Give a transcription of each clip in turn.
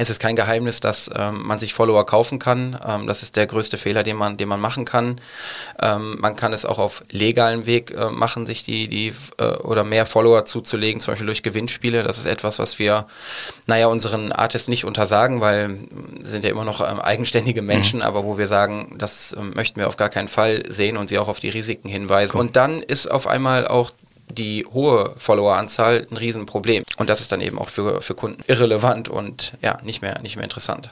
Es ist kein Geheimnis, dass ähm, man sich Follower kaufen kann. Ähm, das ist der größte Fehler, den man, den man machen kann. Ähm, man kann es auch auf legalem Weg äh, machen, sich die, die äh, oder mehr Follower zuzulegen, zum Beispiel durch Gewinnspiele. Das ist etwas, was wir, naja, unseren Artists nicht untersagen, weil sind ja immer noch ähm, eigenständige Menschen, mhm. aber wo wir sagen, das ähm, möchten wir auf gar keinen Fall sehen und sie auch auf die Risiken hinweisen. Cool. Und dann ist auf einmal auch die hohe Followeranzahl ein Riesenproblem. Und das ist dann eben auch für, für Kunden irrelevant und ja, nicht mehr, nicht mehr interessant.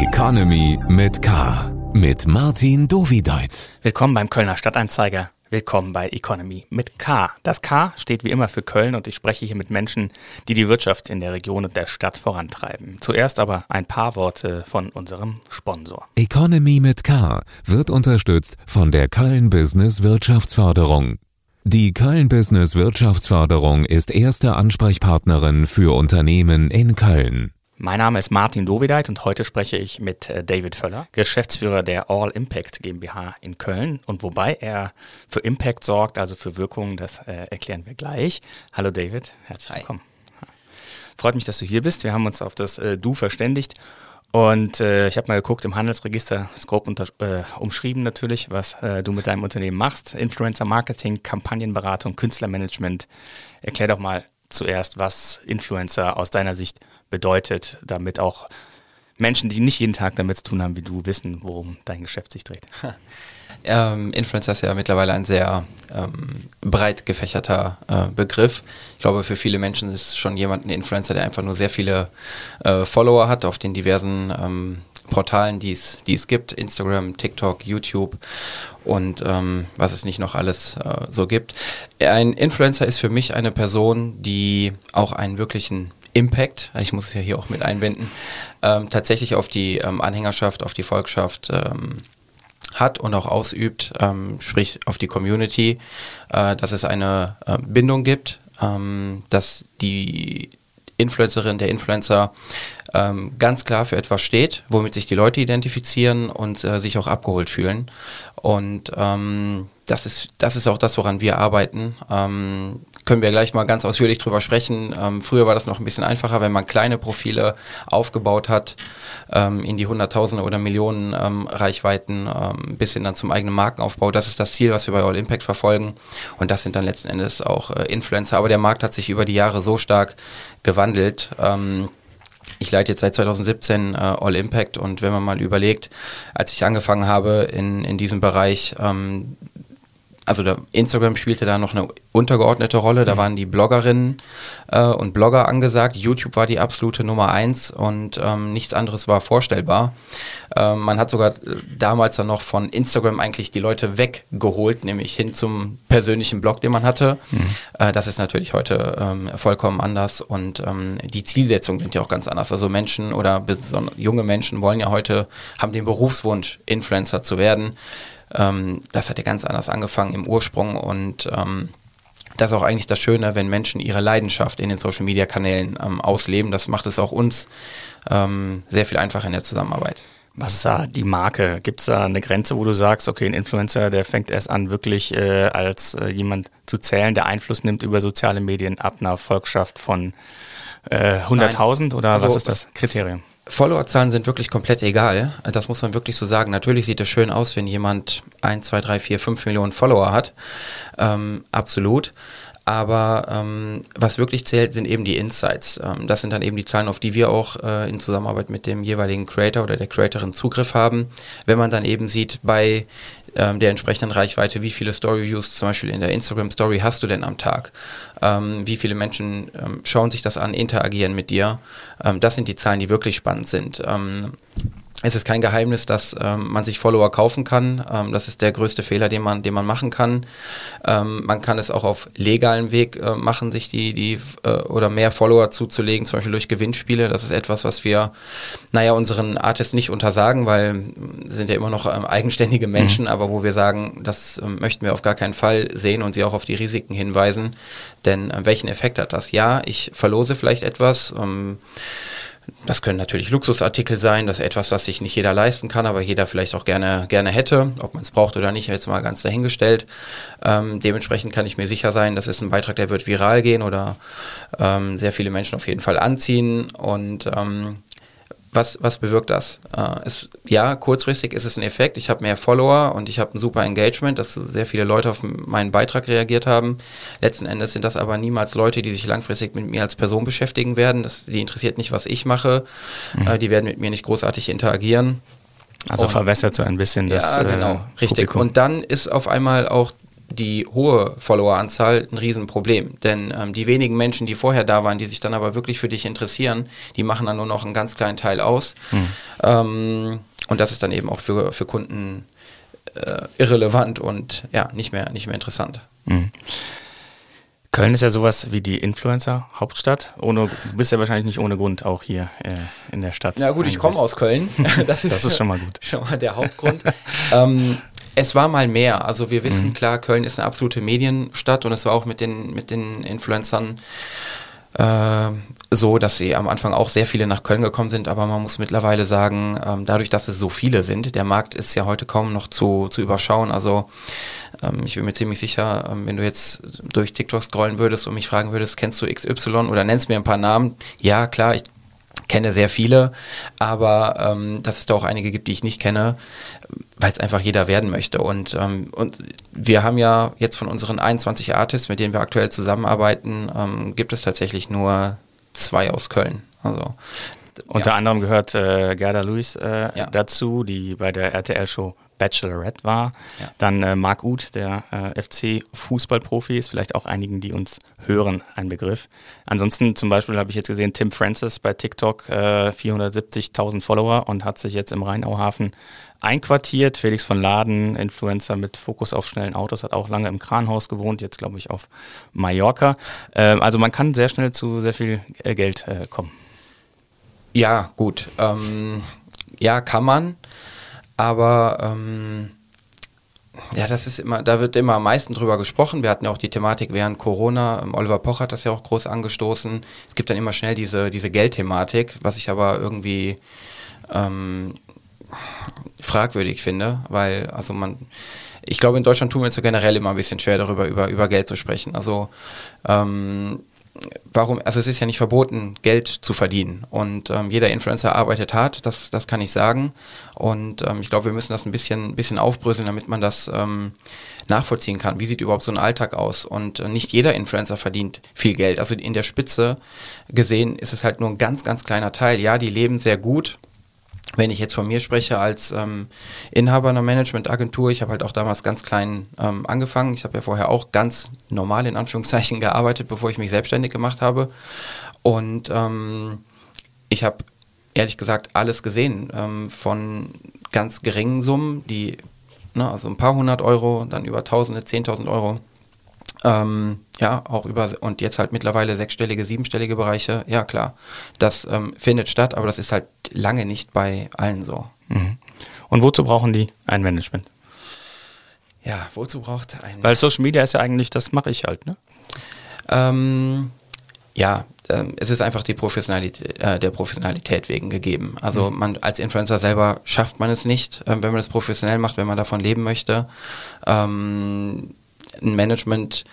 Economy mit K. Mit Martin Dovideit. Willkommen beim Kölner Stadtanzeiger. Willkommen bei Economy mit K. Das K steht wie immer für Köln und ich spreche hier mit Menschen, die die Wirtschaft in der Region und der Stadt vorantreiben. Zuerst aber ein paar Worte von unserem Sponsor. Economy mit K wird unterstützt von der Köln Business Wirtschaftsförderung. Die Köln Business Wirtschaftsförderung ist erste Ansprechpartnerin für Unternehmen in Köln. Mein Name ist Martin Dovideit und heute spreche ich mit äh, David Völler, Geschäftsführer der All Impact GmbH in Köln. Und wobei er für Impact sorgt, also für Wirkungen, das äh, erklären wir gleich. Hallo David, herzlich willkommen. Hi. Freut mich, dass du hier bist. Wir haben uns auf das äh, Du verständigt. Und äh, ich habe mal geguckt im Handelsregister, ist grob unter, äh, umschrieben natürlich, was äh, du mit deinem Unternehmen machst. Influencer Marketing, Kampagnenberatung, Künstlermanagement. Erklär doch mal zuerst, was Influencer aus deiner Sicht bedeutet, damit auch Menschen, die nicht jeden Tag damit zu tun haben wie du, wissen, worum dein Geschäft sich dreht? Ähm, Influencer ist ja mittlerweile ein sehr ähm, breit gefächerter äh, Begriff. Ich glaube, für viele Menschen ist schon jemand ein Influencer, der einfach nur sehr viele äh, Follower hat auf den diversen ähm, Portalen, die es gibt, Instagram, TikTok, YouTube und ähm, was es nicht noch alles äh, so gibt. Ein Influencer ist für mich eine Person, die auch einen wirklichen Impact, ich muss es ja hier auch mit einbinden, ähm, tatsächlich auf die ähm, Anhängerschaft, auf die Volkschaft ähm, hat und auch ausübt, ähm, sprich auf die Community, äh, dass es eine äh, Bindung gibt, ähm, dass die Influencerin, der Influencer ähm, ganz klar für etwas steht, womit sich die Leute identifizieren und äh, sich auch abgeholt fühlen. Und ähm, das ist, das ist auch das, woran wir arbeiten. Ähm, können wir gleich mal ganz ausführlich drüber sprechen. Ähm, früher war das noch ein bisschen einfacher, wenn man kleine Profile aufgebaut hat, ähm, in die Hunderttausende oder Millionen ähm, Reichweiten, ähm, bis hin dann zum eigenen Markenaufbau. Das ist das Ziel, was wir bei All Impact verfolgen. Und das sind dann letzten Endes auch äh, Influencer. Aber der Markt hat sich über die Jahre so stark gewandelt. Ich leite jetzt seit 2017 äh, All Impact und wenn man mal überlegt, als ich angefangen habe in, in diesem Bereich, ähm, also der Instagram spielte da noch eine untergeordnete Rolle. Da mhm. waren die Bloggerinnen äh, und Blogger angesagt. YouTube war die absolute Nummer eins und ähm, nichts anderes war vorstellbar. Ähm, man hat sogar äh, damals dann noch von Instagram eigentlich die Leute weggeholt, nämlich hin zum persönlichen Blog, den man hatte. Mhm. Äh, das ist natürlich heute ähm, vollkommen anders und ähm, die Zielsetzungen sind ja auch ganz anders. Also Menschen oder junge Menschen wollen ja heute, haben den Berufswunsch, Influencer zu werden. Ähm, das hat ja ganz anders angefangen im Ursprung und ähm, das ist auch eigentlich das Schöne, wenn Menschen ihre Leidenschaft in den Social Media Kanälen ähm, ausleben. Das macht es auch uns ähm, sehr viel einfacher in der Zusammenarbeit. Was ist da die Marke? Gibt es da eine Grenze, wo du sagst, okay, ein Influencer, der fängt erst an, wirklich äh, als äh, jemand zu zählen, der Einfluss nimmt über soziale Medien ab einer Volkschaft von äh, 100.000 oder also, was ist das Kriterium? Followerzahlen sind wirklich komplett egal. Das muss man wirklich so sagen. Natürlich sieht es schön aus, wenn jemand 1, 2, 3, 4, 5 Millionen Follower hat. Ähm, absolut. Aber ähm, was wirklich zählt, sind eben die Insights. Ähm, das sind dann eben die Zahlen, auf die wir auch äh, in Zusammenarbeit mit dem jeweiligen Creator oder der Creatorin Zugriff haben. Wenn man dann eben sieht, bei ähm, der entsprechenden Reichweite, wie viele Story-Views zum Beispiel in der Instagram-Story hast du denn am Tag? Ähm, wie viele Menschen ähm, schauen sich das an, interagieren mit dir? Ähm, das sind die Zahlen, die wirklich spannend sind. Ähm, es ist kein Geheimnis, dass ähm, man sich Follower kaufen kann. Ähm, das ist der größte Fehler, den man, den man machen kann. Ähm, man kann es auch auf legalem Weg äh, machen, sich die, die äh, oder mehr Follower zuzulegen, zum Beispiel durch Gewinnspiele. Das ist etwas, was wir, naja, unseren Artists nicht untersagen, weil sind ja immer noch ähm, eigenständige mhm. Menschen, mhm. aber wo wir sagen, das ähm, möchten wir auf gar keinen Fall sehen und sie auch auf die Risiken hinweisen. Denn äh, welchen Effekt hat das? Ja, ich verlose vielleicht etwas. Das können natürlich Luxusartikel sein, das ist etwas, was sich nicht jeder leisten kann, aber jeder vielleicht auch gerne, gerne hätte. Ob man es braucht oder nicht, jetzt mal ganz dahingestellt. Ähm, dementsprechend kann ich mir sicher sein, das ist ein Beitrag, der wird viral gehen oder ähm, sehr viele Menschen auf jeden Fall anziehen. Und ähm, was, was bewirkt das? Äh, es, ja, kurzfristig ist es ein Effekt. Ich habe mehr Follower und ich habe ein super Engagement, dass sehr viele Leute auf meinen Beitrag reagiert haben. Letzten Endes sind das aber niemals Leute, die sich langfristig mit mir als Person beschäftigen werden. Das, die interessiert nicht, was ich mache. Mhm. Äh, die werden mit mir nicht großartig interagieren. Also und, verwässert so ein bisschen das. Ja, genau, äh, richtig. Publikum. Und dann ist auf einmal auch die hohe Followeranzahl ein Riesenproblem. Denn ähm, die wenigen Menschen, die vorher da waren, die sich dann aber wirklich für dich interessieren, die machen dann nur noch einen ganz kleinen Teil aus. Mhm. Ähm, und das ist dann eben auch für, für Kunden äh, irrelevant und ja, nicht mehr, nicht mehr interessant. Mhm. Köln ist ja sowas wie die Influencer-Hauptstadt. Ohne, du bist ja wahrscheinlich nicht ohne Grund auch hier äh, in der Stadt. Ja gut, ich komme aus Köln. Das ist, das ist schon mal gut. Schon mal der Hauptgrund. ähm, es war mal mehr. Also wir wissen mhm. klar, Köln ist eine absolute Medienstadt und es war auch mit den, mit den Influencern äh, so, dass sie am Anfang auch sehr viele nach Köln gekommen sind, aber man muss mittlerweile sagen, ähm, dadurch, dass es so viele sind, der Markt ist ja heute kaum noch zu, zu überschauen. Also ähm, ich bin mir ziemlich sicher, ähm, wenn du jetzt durch TikTok scrollen würdest und mich fragen würdest, kennst du XY oder nennst mir ein paar Namen? Ja, klar, ich kenne sehr viele, aber ähm, dass es da auch einige gibt, die ich nicht kenne, weil es einfach jeder werden möchte. Und, ähm, und wir haben ja jetzt von unseren 21 Artists, mit denen wir aktuell zusammenarbeiten, ähm, gibt es tatsächlich nur zwei aus Köln. Also unter ja. anderem gehört äh, Gerda Lewis äh, ja. dazu, die bei der RTL-Show Bachelorette war. Ja. Dann äh, Marc Uth, der äh, FC-Fußballprofi, ist vielleicht auch einigen, die uns hören, ein Begriff. Ansonsten zum Beispiel habe ich jetzt gesehen, Tim Francis bei TikTok, äh, 470.000 Follower und hat sich jetzt im Rheinauhafen einquartiert. Felix von Laden, Influencer mit Fokus auf schnellen Autos, hat auch lange im Kranhaus gewohnt, jetzt glaube ich auf Mallorca. Ähm, also man kann sehr schnell zu sehr viel äh, Geld äh, kommen. Ja, gut. Ähm, ja, kann man. Aber ähm, ja, das ist immer, da wird immer am meisten drüber gesprochen. Wir hatten ja auch die Thematik während Corona. Ähm, Oliver Poch hat das ja auch groß angestoßen. Es gibt dann immer schnell diese, diese Geldthematik, was ich aber irgendwie ähm, fragwürdig finde, weil also man, ich glaube in Deutschland tun wir uns so generell immer ein bisschen schwer darüber über, über Geld zu sprechen. Also ähm, warum, also es ist ja nicht verboten, Geld zu verdienen. Und ähm, jeder Influencer arbeitet hart, das, das kann ich sagen. Und ähm, ich glaube, wir müssen das ein bisschen, bisschen aufbröseln, damit man das ähm, nachvollziehen kann. Wie sieht überhaupt so ein Alltag aus? Und äh, nicht jeder Influencer verdient viel Geld. Also in der Spitze gesehen ist es halt nur ein ganz, ganz kleiner Teil. Ja, die leben sehr gut wenn ich jetzt von mir spreche als ähm, Inhaber einer Managementagentur, ich habe halt auch damals ganz klein ähm, angefangen. Ich habe ja vorher auch ganz normal in Anführungszeichen gearbeitet, bevor ich mich selbstständig gemacht habe. Und ähm, ich habe ehrlich gesagt alles gesehen, ähm, von ganz geringen Summen, die, ne, also ein paar hundert Euro, dann über Tausende, Zehntausend Euro ähm, ja, auch über und jetzt halt mittlerweile sechsstellige, siebenstellige Bereiche. Ja, klar, das ähm, findet statt, aber das ist halt lange nicht bei allen so. Mhm. Und wozu brauchen die ein Management? Ja, wozu braucht ein. Weil Social Media ist ja eigentlich, das mache ich halt, ne? Ähm, ja, ähm, es ist einfach die Professionalität, äh, der Professionalität wegen gegeben. Also mhm. man als Influencer selber schafft man es nicht, äh, wenn man das professionell macht, wenn man davon leben möchte. Ähm, ein Management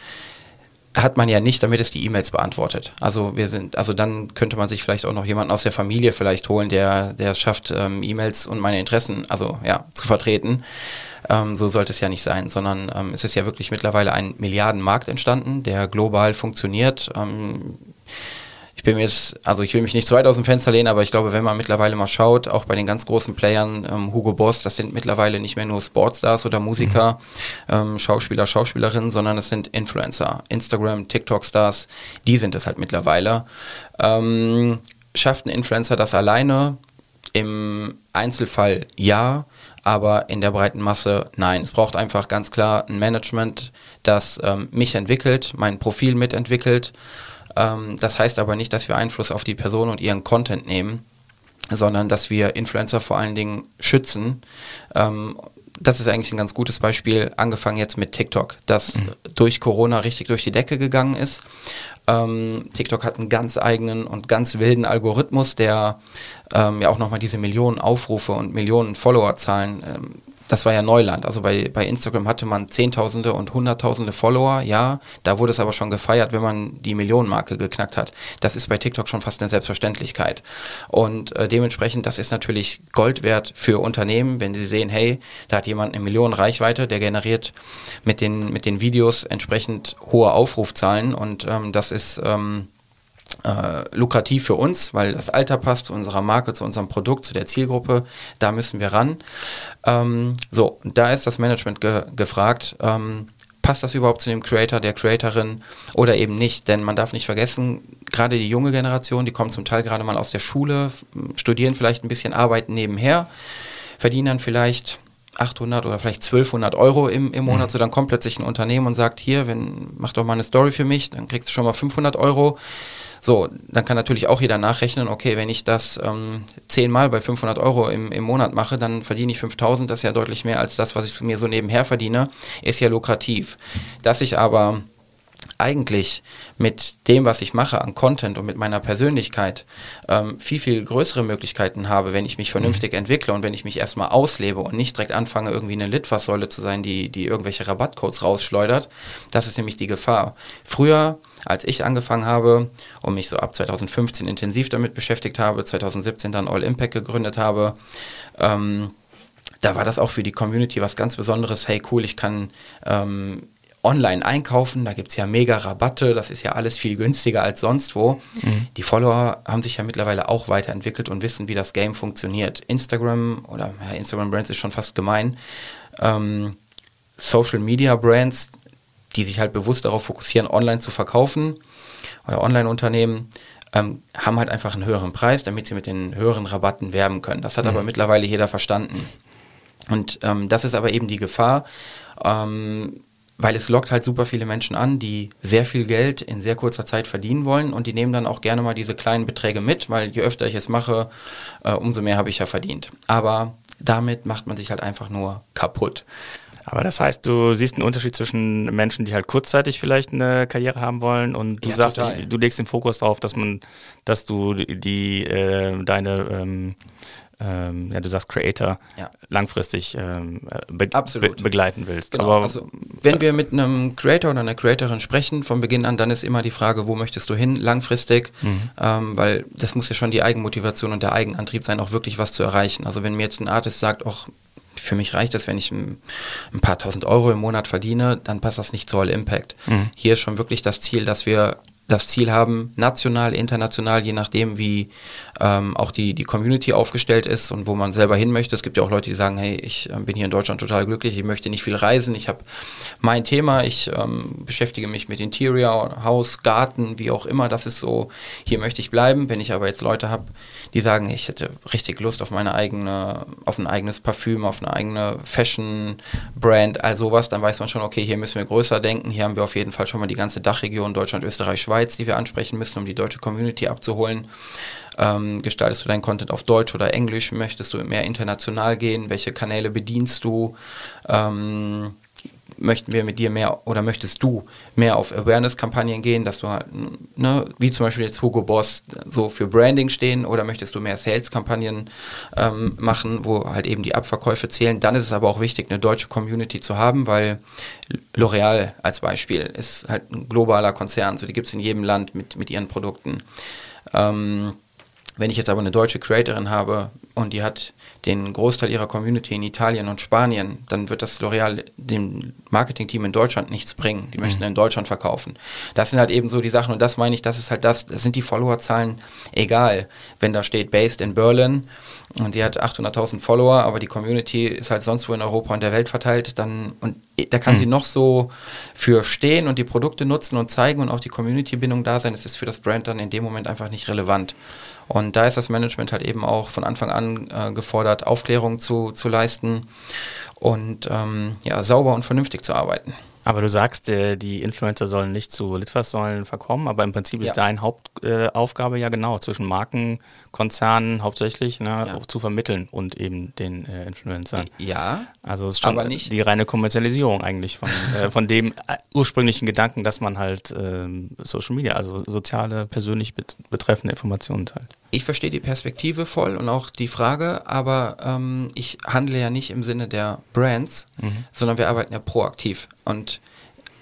hat man ja nicht, damit es die E-Mails beantwortet. Also wir sind, also dann könnte man sich vielleicht auch noch jemanden aus der Familie vielleicht holen, der, der es schafft, ähm, E-Mails und meine Interessen, also ja, zu vertreten. Ähm, so sollte es ja nicht sein, sondern ähm, es ist ja wirklich mittlerweile ein Milliardenmarkt entstanden, der global funktioniert. Ich bin mir jetzt, also ich will mich nicht zu weit aus dem Fenster lehnen, aber ich glaube, wenn man mittlerweile mal schaut, auch bei den ganz großen Playern, ähm, Hugo Boss, das sind mittlerweile nicht mehr nur Sportstars oder Musiker, mhm. ähm, Schauspieler, Schauspielerinnen, sondern es sind Influencer, Instagram, TikTok-Stars, die sind es halt mittlerweile. Ähm, schafft ein Influencer das alleine? Im Einzelfall ja, aber in der breiten Masse nein. Es braucht einfach ganz klar ein Management, das ähm, mich entwickelt, mein Profil mitentwickelt ähm, das heißt aber nicht, dass wir Einfluss auf die Person und ihren Content nehmen, sondern dass wir Influencer vor allen Dingen schützen. Ähm, das ist eigentlich ein ganz gutes Beispiel, angefangen jetzt mit TikTok, das mhm. durch Corona richtig durch die Decke gegangen ist. Ähm, TikTok hat einen ganz eigenen und ganz wilden Algorithmus, der ähm, ja auch nochmal diese Millionen Aufrufe und Millionen Followerzahlen ähm, das war ja Neuland. Also bei, bei Instagram hatte man Zehntausende und Hunderttausende Follower, ja. Da wurde es aber schon gefeiert, wenn man die Millionenmarke geknackt hat. Das ist bei TikTok schon fast eine Selbstverständlichkeit. Und äh, dementsprechend, das ist natürlich Gold wert für Unternehmen, wenn sie sehen, hey, da hat jemand eine Million Reichweite, der generiert mit den, mit den Videos entsprechend hohe Aufrufzahlen und ähm, das ist ähm, äh, lukrativ für uns, weil das Alter passt zu unserer Marke, zu unserem Produkt, zu der Zielgruppe. Da müssen wir ran. Ähm, so, da ist das Management ge gefragt. Ähm, passt das überhaupt zu dem Creator, der Creatorin oder eben nicht? Denn man darf nicht vergessen, gerade die junge Generation, die kommt zum Teil gerade mal aus der Schule, studieren vielleicht ein bisschen, arbeiten nebenher, verdienen dann vielleicht 800 oder vielleicht 1200 Euro im, im Monat. Mhm. So dann kommt plötzlich ein Unternehmen und sagt, hier, wenn, mach doch mal eine Story für mich, dann kriegst du schon mal 500 Euro. So, dann kann natürlich auch jeder nachrechnen, okay, wenn ich das ähm, zehnmal bei 500 Euro im, im Monat mache, dann verdiene ich 5000, das ist ja deutlich mehr als das, was ich mir so nebenher verdiene, ist ja lukrativ. Dass ich aber eigentlich mit dem, was ich mache an Content und mit meiner Persönlichkeit ähm, viel, viel größere Möglichkeiten habe, wenn ich mich vernünftig mhm. entwickle und wenn ich mich erstmal auslebe und nicht direkt anfange, irgendwie eine Litfaßsäule zu sein, die, die irgendwelche Rabattcodes rausschleudert. Das ist nämlich die Gefahr. Früher als ich angefangen habe und mich so ab 2015 intensiv damit beschäftigt habe, 2017 dann All Impact gegründet habe, ähm, da war das auch für die Community was ganz Besonderes. Hey, cool, ich kann ähm, online einkaufen, da gibt es ja mega Rabatte, das ist ja alles viel günstiger als sonst wo. Mhm. Die Follower haben sich ja mittlerweile auch weiterentwickelt und wissen, wie das Game funktioniert. Instagram oder ja, Instagram Brands ist schon fast gemein. Ähm, Social Media Brands, die sich halt bewusst darauf fokussieren, online zu verkaufen oder Online-Unternehmen, ähm, haben halt einfach einen höheren Preis, damit sie mit den höheren Rabatten werben können. Das hat mhm. aber mittlerweile jeder verstanden. Und ähm, das ist aber eben die Gefahr, ähm, weil es lockt halt super viele Menschen an, die sehr viel Geld in sehr kurzer Zeit verdienen wollen und die nehmen dann auch gerne mal diese kleinen Beträge mit, weil je öfter ich es mache, äh, umso mehr habe ich ja verdient. Aber damit macht man sich halt einfach nur kaputt. Aber das heißt, du siehst einen Unterschied zwischen Menschen, die halt kurzzeitig vielleicht eine Karriere haben wollen und du ja, sagst, total. du legst den Fokus darauf, dass man, dass du die, äh, deine ähm, ähm, ja, du sagst Creator, ja. langfristig ähm, be be begleiten willst. Genau. Aber also, wenn wir mit einem Creator oder einer Creatorin sprechen, von Beginn an, dann ist immer die Frage, wo möchtest du hin, langfristig, mhm. ähm, weil das muss ja schon die Eigenmotivation und der Eigenantrieb sein, auch wirklich was zu erreichen. Also wenn mir jetzt ein Artist sagt, auch für mich reicht es, wenn ich ein, ein, paar tausend Euro im Monat verdiene, dann passt das nicht zu All Impact. Mhm. Hier ist schon wirklich das Ziel, dass wir das Ziel haben, national, international, je nachdem, wie ähm, auch die, die Community aufgestellt ist und wo man selber hin möchte. Es gibt ja auch Leute, die sagen, hey, ich äh, bin hier in Deutschland total glücklich, ich möchte nicht viel reisen, ich habe mein Thema, ich ähm, beschäftige mich mit Interior, Haus, Garten, wie auch immer, das ist so, hier möchte ich bleiben. Wenn ich aber jetzt Leute habe, die sagen, ich hätte richtig Lust auf meine eigene, auf ein eigenes Parfüm, auf eine eigene Fashion-Brand, all sowas, dann weiß man schon, okay, hier müssen wir größer denken, hier haben wir auf jeden Fall schon mal die ganze Dachregion, Deutschland, Österreich, Schweiz, die wir ansprechen müssen, um die deutsche Community abzuholen. Ähm, gestaltest du deinen Content auf Deutsch oder Englisch? Möchtest du mehr international gehen? Welche Kanäle bedienst du? Ähm, möchten wir mit dir mehr oder möchtest du mehr auf Awareness-Kampagnen gehen, dass du halt, ne, wie zum Beispiel jetzt Hugo Boss so für Branding stehen oder möchtest du mehr Sales-Kampagnen ähm, machen, wo halt eben die Abverkäufe zählen. Dann ist es aber auch wichtig, eine deutsche Community zu haben, weil L'Oreal als Beispiel ist halt ein globaler Konzern, so die gibt es in jedem Land mit, mit ihren Produkten. Ähm, wenn ich jetzt aber eine deutsche Creatorin habe und die hat den Großteil ihrer Community in Italien und Spanien, dann wird das L'Oreal dem Marketingteam in Deutschland nichts bringen. Die mhm. möchten in Deutschland verkaufen. Das sind halt eben so die Sachen und das meine ich, das ist halt das, das sind die Followerzahlen egal. Wenn da steht based in Berlin und die hat 800.000 Follower, aber die Community ist halt sonst wo in Europa und der Welt verteilt, dann und da kann mhm. sie noch so für stehen und die Produkte nutzen und zeigen und auch die Community-Bindung da sein. Es ist für das Brand dann in dem Moment einfach nicht relevant. Und da ist das Management halt eben auch von Anfang an äh, gefordert, Aufklärung zu, zu leisten und ähm, ja, sauber und vernünftig zu arbeiten. Aber du sagst, äh, die Influencer sollen nicht zu Litfaßsäulen verkommen, aber im Prinzip Ja. ist deine Hauptaufgabe ja genau zwischen Marken, Konzernen hauptsächlich ne, Ja. zu vermitteln und eben den äh, Influencern. Ja, Also es ist schon die reine Kommerzialisierung eigentlich von, äh, von dem äh, ursprünglichen Gedanken, dass man halt ähm, Social Media, also soziale, persönlich bet betreffende Informationen teilt. ich verstehe die Perspektive voll und auch die Frage, aber ähm, ich handle ja nicht im Sinne der Brands, sondern wir arbeiten ja proaktiv. Und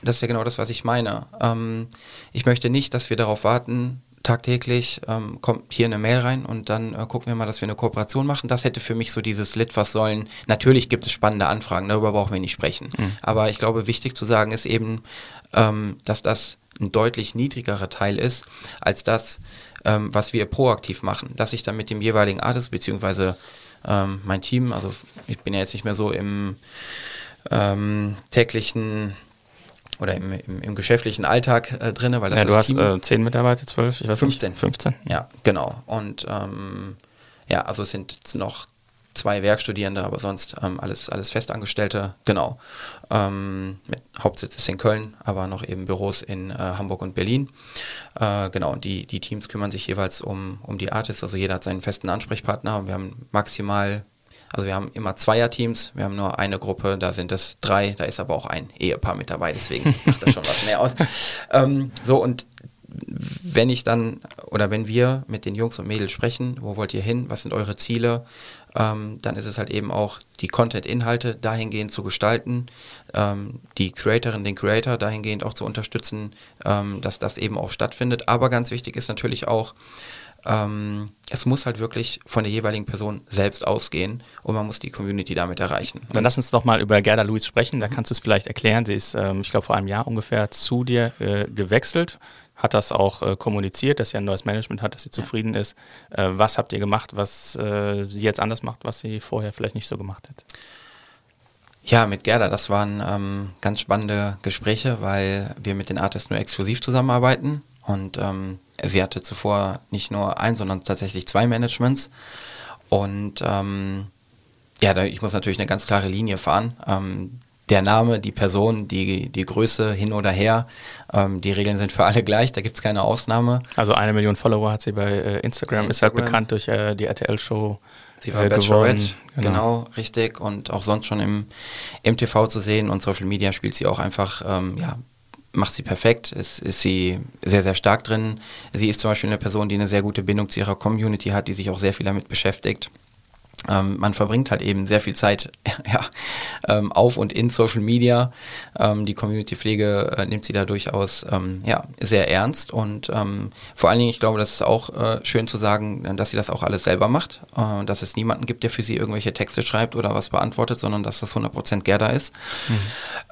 das ist ja genau das, was ich meine. Ähm, ich möchte nicht, dass wir darauf warten, tagtäglich ähm, kommt hier eine Mail rein und dann äh, gucken wir mal, dass wir eine Kooperation machen. Das hätte für mich so dieses Litfaß sollen. Natürlich gibt es spannende Anfragen, darüber brauchen wir nicht sprechen. Aber ich glaube, wichtig zu sagen ist eben, ähm, dass das ein deutlich niedrigerer Teil ist, als das, ähm, was wir proaktiv machen. Dass ich dann mit dem jeweiligen Artist, beziehungsweise ähm, mein Team, also ich bin ja jetzt nicht mehr so im ähm, täglichen oder im, im, im geschäftlichen Alltag äh, drin, weil das Ja, du hast Team äh, zehn Mitarbeiter, zwölf, ich weiß 15. nicht. 15. ja, genau. Und ähm, ja, also es sind jetzt noch zwei Werkstudierende, aber sonst ähm, alles, alles Festangestellte, genau. Ähm, mit Hauptsitz ist in Köln, aber noch eben Büros in äh, Hamburg und Berlin. Äh, genau, und die, die Teams kümmern sich jeweils um, um die Artists, also jeder hat seinen festen Ansprechpartner und wir haben maximal, also wir haben immer Zweierteams, wir haben nur eine Gruppe, da sind es drei, da ist aber auch ein Ehepaar mit dabei, deswegen macht das schon was mehr aus. Ähm, so, und wenn ich dann oder wenn wir mit den Jungs und Mädels sprechen, wo wollt ihr hin, was sind eure Ziele, ähm, dann ist es halt eben auch die Content-Inhalte dahingehend zu gestalten, ähm, die Creatorin, den Creator dahingehend auch zu unterstützen, ähm, dass das eben auch stattfindet. Aber ganz wichtig ist natürlich auch, ähm, es muss halt wirklich von der jeweiligen Person selbst ausgehen und man muss die Community damit erreichen. Dann lass uns doch mal über Gerda Luis sprechen. Da kannst du es vielleicht erklären. Sie ist, ähm, ich glaube, vor einem Jahr ungefähr zu dir äh, gewechselt, hat das auch äh, kommuniziert, dass sie ein neues Management hat, dass sie zufrieden ist. Äh, was habt ihr gemacht, was äh, sie jetzt anders macht, was sie vorher vielleicht nicht so gemacht hat? Ja, mit Gerda, das waren ähm, ganz spannende Gespräche, weil wir mit den Artists nur exklusiv zusammenarbeiten. Und ähm, sie hatte zuvor nicht nur ein, sondern tatsächlich zwei Managements. Und ähm, ja, ich muss natürlich eine ganz klare Linie fahren. Ähm, der Name, die Person, die, die Größe hin oder her, ähm, die Regeln sind für alle gleich, da gibt es keine Ausnahme. Also eine Million Follower hat sie bei äh, Instagram, ist halt Instagram. bekannt durch äh, die RTL-Show. Sie war Bachelorette, genau. richtig. Und auch sonst schon im, im TV zu sehen und Social Media spielt sie auch einfach, ähm, ja, macht sie perfekt, ist, ist sie sehr, sehr stark drin. Sie ist zum Beispiel eine Person, die eine sehr gute Bindung zu ihrer Community hat, die sich auch sehr viel damit beschäftigt. Ähm, man verbringt halt eben sehr viel Zeit ja, ähm, auf und in Social Media. Ähm, die Community-Pflege äh, nimmt sie da durchaus ähm, ja, sehr ernst und ähm, vor allen Dingen, ich glaube, das ist auch äh, schön zu sagen, dass sie das auch alles selber macht, äh, dass es niemanden gibt, der für sie irgendwelche Texte schreibt oder was beantwortet, sondern dass das 100% Gerda ist.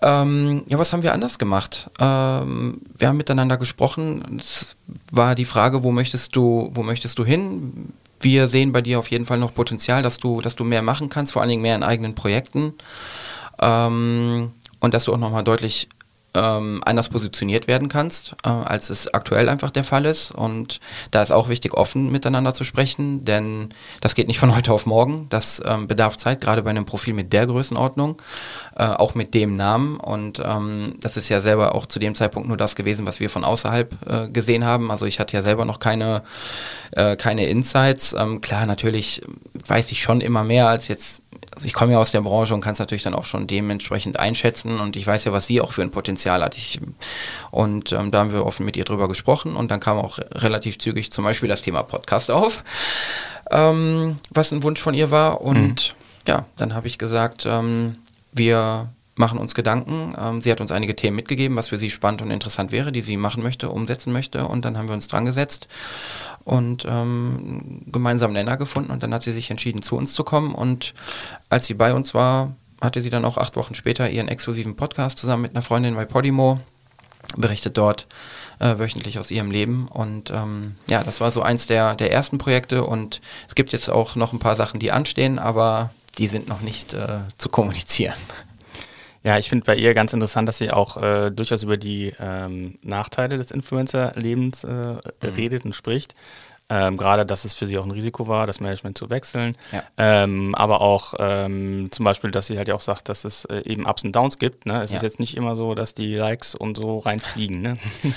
Ähm, ja, was haben wir anders gemacht? Wir haben miteinander gesprochen. Es war die Frage, wo möchtest du, wo möchtest du hin? Wir sehen bei dir auf jeden Fall noch Potenzial, dass du, dass du mehr machen kannst, vor allen Dingen mehr in eigenen Projekten. Ähm, und dass du auch nochmal deutlich ähm, anders positioniert werden kannst, äh, als es aktuell einfach der Fall ist. Und da ist auch wichtig, offen miteinander zu sprechen, denn das geht nicht von heute auf morgen. Das ähm, bedarf Zeit, gerade bei einem Profil mit der Größenordnung, äh, auch mit dem Namen. Und ähm, das ist ja selber auch zu dem Zeitpunkt nur das gewesen, was wir von außerhalb äh, gesehen haben. Also ich hatte ja selber noch keine, äh, keine Insights. Ähm, klar, natürlich weiß ich schon immer mehr als jetzt also ich komme ja aus der Branche und kann es natürlich dann auch schon dementsprechend einschätzen und ich weiß ja, was sie auch für ein Potenzial hat. Ich, und ähm, da haben wir offen mit ihr drüber gesprochen und dann kam auch relativ zügig zum Beispiel das Thema Podcast auf, ähm, was ein Wunsch von ihr war und ja, dann habe ich gesagt, ähm, wir machen uns Gedanken. Ähm, sie hat uns einige Themen mitgegeben, was für sie spannend und interessant wäre, die sie machen möchte, umsetzen möchte. Und dann haben wir uns dran gesetzt und ähm, gemeinsam Nenner gefunden. Und dann hat sie sich entschieden, zu uns zu kommen. Und als sie bei uns war, hatte sie dann auch acht Wochen später ihren exklusiven Podcast zusammen mit einer Freundin bei Podimo berichtet dort äh, wöchentlich aus ihrem Leben. Und ähm, ja, das war so eins der, der ersten Projekte. Und es gibt jetzt auch noch ein paar Sachen, die anstehen, aber die sind noch nicht äh, zu kommunizieren. Ja, ich finde bei ihr ganz interessant, dass sie auch äh, durchaus über die ähm, Nachteile des Influencer-Lebens äh, redet und spricht. Ähm, Gerade, dass es für sie auch ein Risiko war, das Management zu wechseln. Ja. Ähm, aber auch ähm, zum Beispiel, dass sie halt ja auch sagt, dass es äh, eben Ups und Downs gibt. Ne? Es Ja. ist jetzt nicht immer so, dass die Likes und so reinfliegen. Ne?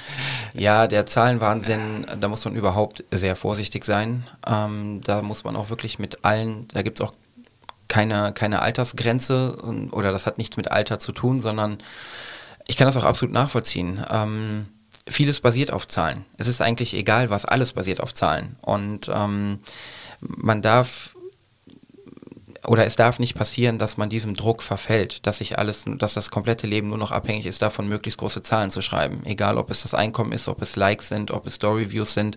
Ja, der Zahlenwahnsinn, da muss man überhaupt sehr vorsichtig sein. Ähm, da muss man auch wirklich mit allen, da gibt es auch keine, keine Altersgrenze oder das hat nichts mit Alter zu tun, sondern ich kann das auch absolut nachvollziehen. Ähm, vieles basiert auf Zahlen. Es ist eigentlich egal, was alles basiert auf Zahlen. Und ähm, man darf oder es darf nicht passieren, dass man diesem Druck verfällt, dass sich alles, dass das komplette Leben nur noch abhängig ist davon, möglichst große Zahlen zu schreiben. Egal, ob es das Einkommen ist, ob es Likes sind, ob es Storyviews sind,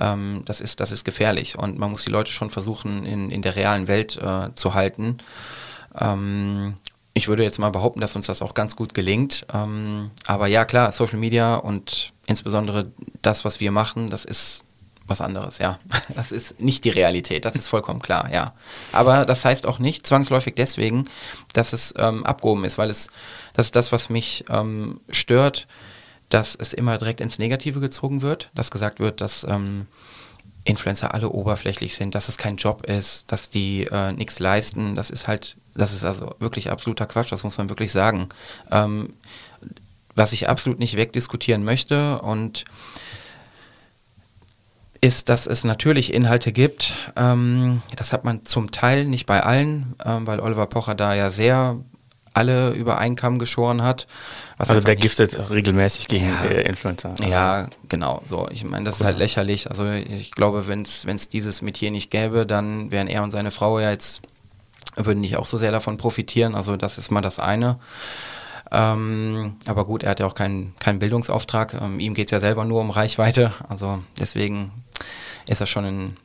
ähm, das ist, das ist gefährlich. Und man muss die Leute schon versuchen, in, in der realen Welt äh, zu halten. Ähm, ich würde jetzt mal behaupten, dass uns das auch ganz gut gelingt. Ähm, aber ja, klar, Social Media und insbesondere das, was wir machen, das ist was anderes, ja. Das ist nicht die Realität, das ist vollkommen klar, ja. Aber das heißt auch nicht zwangsläufig deswegen, dass es ähm, abgehoben ist, weil es, das ist das, was mich ähm, stört, dass es immer direkt ins Negative gezogen wird, dass gesagt wird, dass ähm, Influencer alle oberflächlich sind, dass es kein Job ist, dass die äh, nichts leisten. Das ist halt, das ist also wirklich absoluter Quatsch, das muss man wirklich sagen. Ähm, was ich absolut nicht wegdiskutieren möchte und ist, dass es natürlich Inhalte gibt. Ähm, das hat man zum Teil, nicht bei allen, ähm, weil Oliver Pocher da ja sehr alle über einen Kamm geschoren hat. Also der giftet regelmäßig gegen Ja. Influencer. ja, genau. So, ich meine, das ist halt lächerlich. Also ich glaube, wenn es dieses Metier nicht gäbe, dann wären er und seine Frau ja jetzt würden nicht auch so sehr davon profitieren. Also das ist mal das eine. Ähm, aber gut, er hat ja auch keinen keinen Bildungsauftrag. Ähm, ihm geht es ja selber nur um Reichweite. Also deswegen ist das schon ein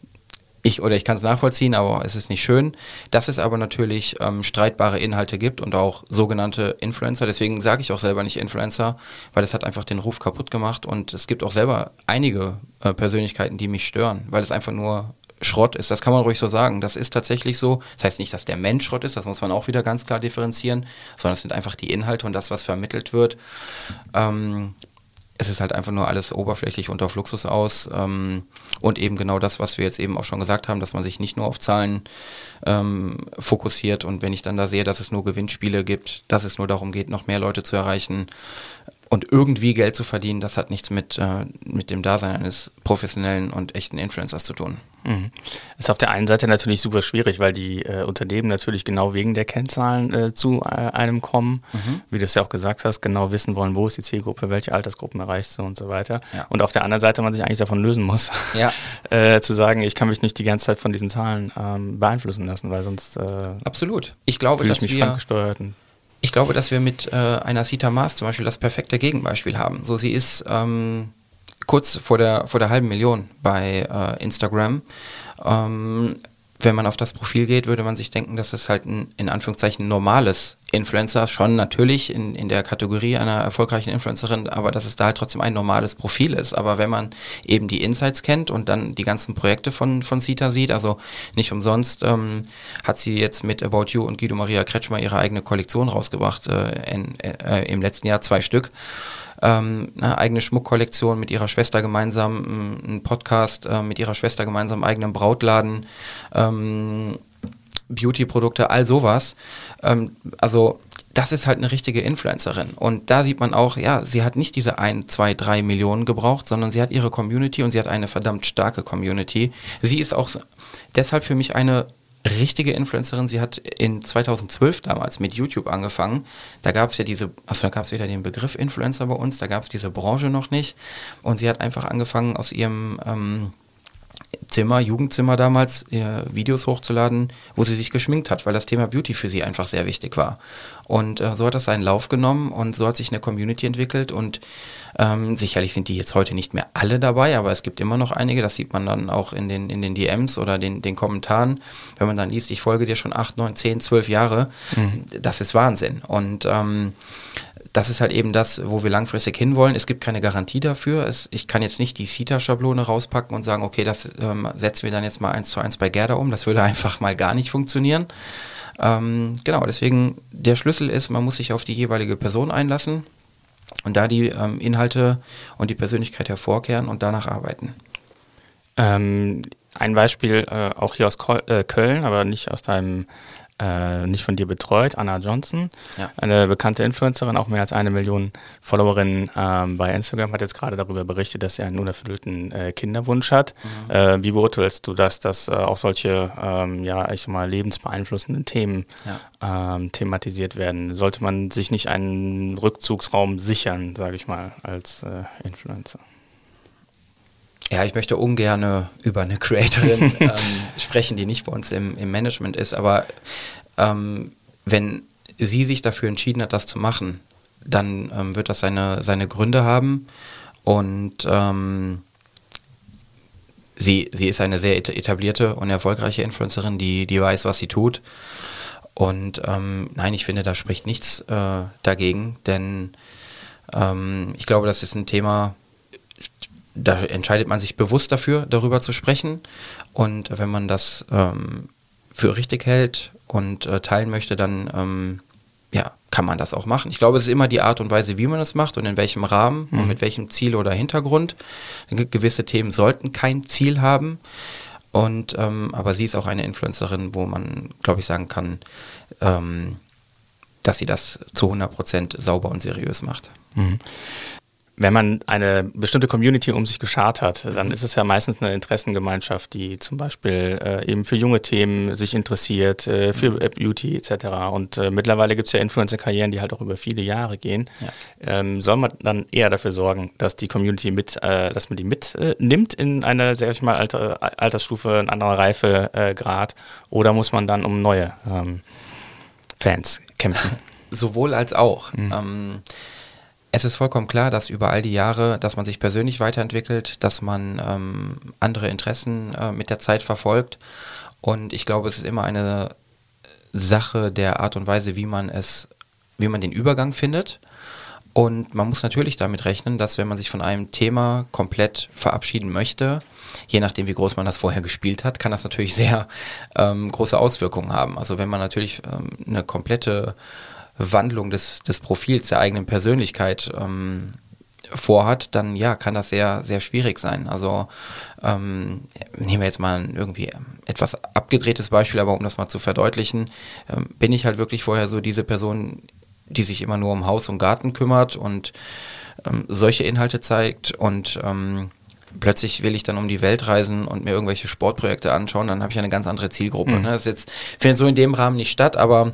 ich oder ich kann es nachvollziehen, aber es ist nicht schön. Dass es aber natürlich ähm, streitbare Inhalte gibt und auch sogenannte Influencer. Deswegen sage ich auch selber nicht Influencer, weil es hat einfach den Ruf kaputt gemacht und es gibt auch selber einige äh, Persönlichkeiten, die mich stören, weil es einfach nur Schrott ist. Das kann man ruhig so sagen. Das ist tatsächlich so. Das heißt nicht, dass der Mensch Schrott ist, das muss man auch wieder ganz klar differenzieren, sondern es sind einfach die Inhalte und das, was vermittelt wird. Ähm, es ist halt einfach nur alles oberflächlich und auf Luxus aus. Ähm, und eben genau das, was wir jetzt eben auch schon gesagt haben, dass man sich nicht nur auf Zahlen ähm, fokussiert. Und wenn ich dann da sehe, dass es nur Gewinnspiele gibt, dass es nur darum geht, noch mehr Leute zu erreichen und irgendwie Geld zu verdienen, das hat nichts mit, äh, mit dem Dasein eines professionellen und echten Influencers zu tun. Mhm. Ist auf der einen Seite natürlich super schwierig, weil die äh, Unternehmen natürlich genau wegen der Kennzahlen äh, zu äh, einem kommen, Mhm. wie du es ja auch gesagt hast, genau wissen wollen, wo ist die Zielgruppe, welche Altersgruppen erreichst du und so weiter. Ja. Und auf der anderen Seite man sich eigentlich davon lösen muss, Ja. äh, zu sagen, ich kann mich nicht die ganze Zeit von diesen Zahlen ähm, beeinflussen lassen, weil sonst äh, Absolut. Ich glaube, fühle ich dass mich wir Ich glaube, dass wir mit äh, einer Sita Maas zum Beispiel das perfekte Gegenbeispiel haben. So, sie ist ähm, kurz vor der, vor der halben Million bei äh, Instagram. Ähm, wenn man auf das Profil geht, würde man sich denken, dass es halt ein, in Anführungszeichen, normales Influencer, schon natürlich in, in der Kategorie einer erfolgreichen Influencerin, aber dass es da halt trotzdem ein normales Profil ist. Aber wenn man eben die Insights kennt und dann die ganzen Projekte von, von Sita sieht, also nicht umsonst ähm, hat sie jetzt mit About You und Guido Maria Kretschmer ihre eigene Kollektion rausgebracht, äh, in, äh, im letzten Jahr zwei Stück ähm, eine eigene Schmuckkollektion mit ihrer Schwester gemeinsam, m, ein Podcast äh, mit ihrer Schwester gemeinsam, eigenen Brautladen, ähm, Beauty-Produkte, all sowas. Ähm, also das ist halt eine richtige Influencerin. Und da sieht man auch, ja, sie hat nicht diese ein, zwei, drei Millionen gebraucht, sondern sie hat ihre Community und sie hat eine verdammt starke Community. Sie ist auch deshalb für mich eine richtige Influencerin. Sie hat in 2012 damals mit YouTube angefangen. Da gab es ja diese, also da gab es wieder den Begriff Influencer bei uns, da gab es diese Branche noch nicht. Und sie hat einfach angefangen aus ihrem ähm, Zimmer, Jugendzimmer damals, äh, Videos hochzuladen, wo sie sich geschminkt hat, weil das Thema Beauty für sie einfach sehr wichtig war. Und äh, so hat das seinen Lauf genommen und so hat sich eine Community entwickelt und ähm, sicherlich sind die jetzt heute nicht mehr alle dabei, aber es gibt immer noch einige, das sieht man dann auch in den, in den DMs oder den, den Kommentaren, wenn man dann liest, ich folge dir schon 8, 9, 10, 12 Jahre, das ist Wahnsinn. Und ähm, das ist halt eben das, wo wir langfristig hinwollen. Es gibt keine Garantie dafür. Es, ich kann jetzt nicht die CETA-Schablone rauspacken und sagen, okay, das ähm, setzen wir dann jetzt mal eins zu eins bei Gerda um. Das würde einfach mal gar nicht funktionieren. Ähm, genau, deswegen der Schlüssel ist, man muss sich auf die jeweilige Person einlassen und da die ähm, Inhalte und die Persönlichkeit hervorkehren und danach arbeiten. Ähm, ein Beispiel äh, auch hier aus äh, Köln, aber nicht aus deinem äh, nicht von dir betreut, Anna Johnson, ja. eine bekannte Influencerin, auch mehr als eine Million Followerinnen ähm, bei Instagram, hat jetzt gerade darüber berichtet, dass sie einen unerfüllten äh, Kinderwunsch hat. Mhm. Äh, wie beurteilst du das, dass äh, auch solche, ähm, ja, ich sag mal, lebensbeeinflussenden Themen ja. ähm, thematisiert werden? Sollte man sich nicht einen Rückzugsraum sichern, sage ich mal, als äh, Influencer? Ja, ich möchte ungern über eine Creatorin ähm, sprechen, die nicht bei uns im, im Management ist, aber ähm, wenn sie sich dafür entschieden hat, das zu machen, dann ähm, wird das seine, seine Gründe haben und ähm, sie, sie ist eine sehr etablierte und erfolgreiche Influencerin, die, die weiß, was sie tut. Und ähm, nein, ich finde, da spricht nichts äh, dagegen, denn ähm, ich glaube, das ist ein Thema, da entscheidet man sich bewusst dafür, darüber zu sprechen. Und wenn man das ähm, für richtig hält und äh, teilen möchte, dann ähm, ja, kann man das auch machen. Ich glaube, es ist immer die Art und Weise, wie man es macht und in welchem Rahmen mhm. und mit welchem Ziel oder Hintergrund. Gewisse Themen sollten kein Ziel haben. Und ähm, aber sie ist auch eine Influencerin, wo man, glaube ich, sagen kann, ähm, dass sie das zu 100% sauber und seriös macht. Mhm wenn man eine bestimmte Community um sich geschart hat, dann mhm. ist es ja meistens eine Interessengemeinschaft, die zum Beispiel äh, eben für junge Themen sich interessiert, äh, für mhm. Beauty etc. Und äh, mittlerweile gibt es ja Influencer-Karrieren, die halt auch über viele Jahre gehen. Ja. Ähm, soll man dann eher dafür sorgen, dass die Community mit, äh, dass man die mitnimmt in eine, sag ich mal, Alter, Altersstufe, ein anderer Reifegrad, oder muss man dann um neue ähm, Fans kämpfen? Sowohl als auch. Mhm. Ähm, es ist vollkommen klar, dass über all die Jahre, dass man sich persönlich weiterentwickelt, dass man ähm, andere Interessen äh, mit der Zeit verfolgt. Und ich glaube, es ist immer eine Sache der Art und Weise, wie man es, wie man den Übergang findet. Und man muss natürlich damit rechnen, dass wenn man sich von einem Thema komplett verabschieden möchte, je nachdem wie groß man das vorher gespielt hat, kann das natürlich sehr ähm, große Auswirkungen haben. Also wenn man natürlich ähm, eine komplette Wandlung des, des Profils, der eigenen Persönlichkeit ähm, vorhat, dann ja, kann das sehr, sehr schwierig sein. Also ähm, nehmen wir jetzt mal ein irgendwie etwas abgedrehtes Beispiel, aber um das mal zu verdeutlichen, ähm, bin ich halt wirklich vorher so diese Person, die sich immer nur um Haus und Garten kümmert und ähm, solche Inhalte zeigt und ähm, plötzlich will ich dann um die Welt reisen und mir irgendwelche Sportprojekte anschauen, dann habe ich eine ganz andere Zielgruppe. Mhm. Ne? Das jetzt, findet so in dem Rahmen nicht statt, aber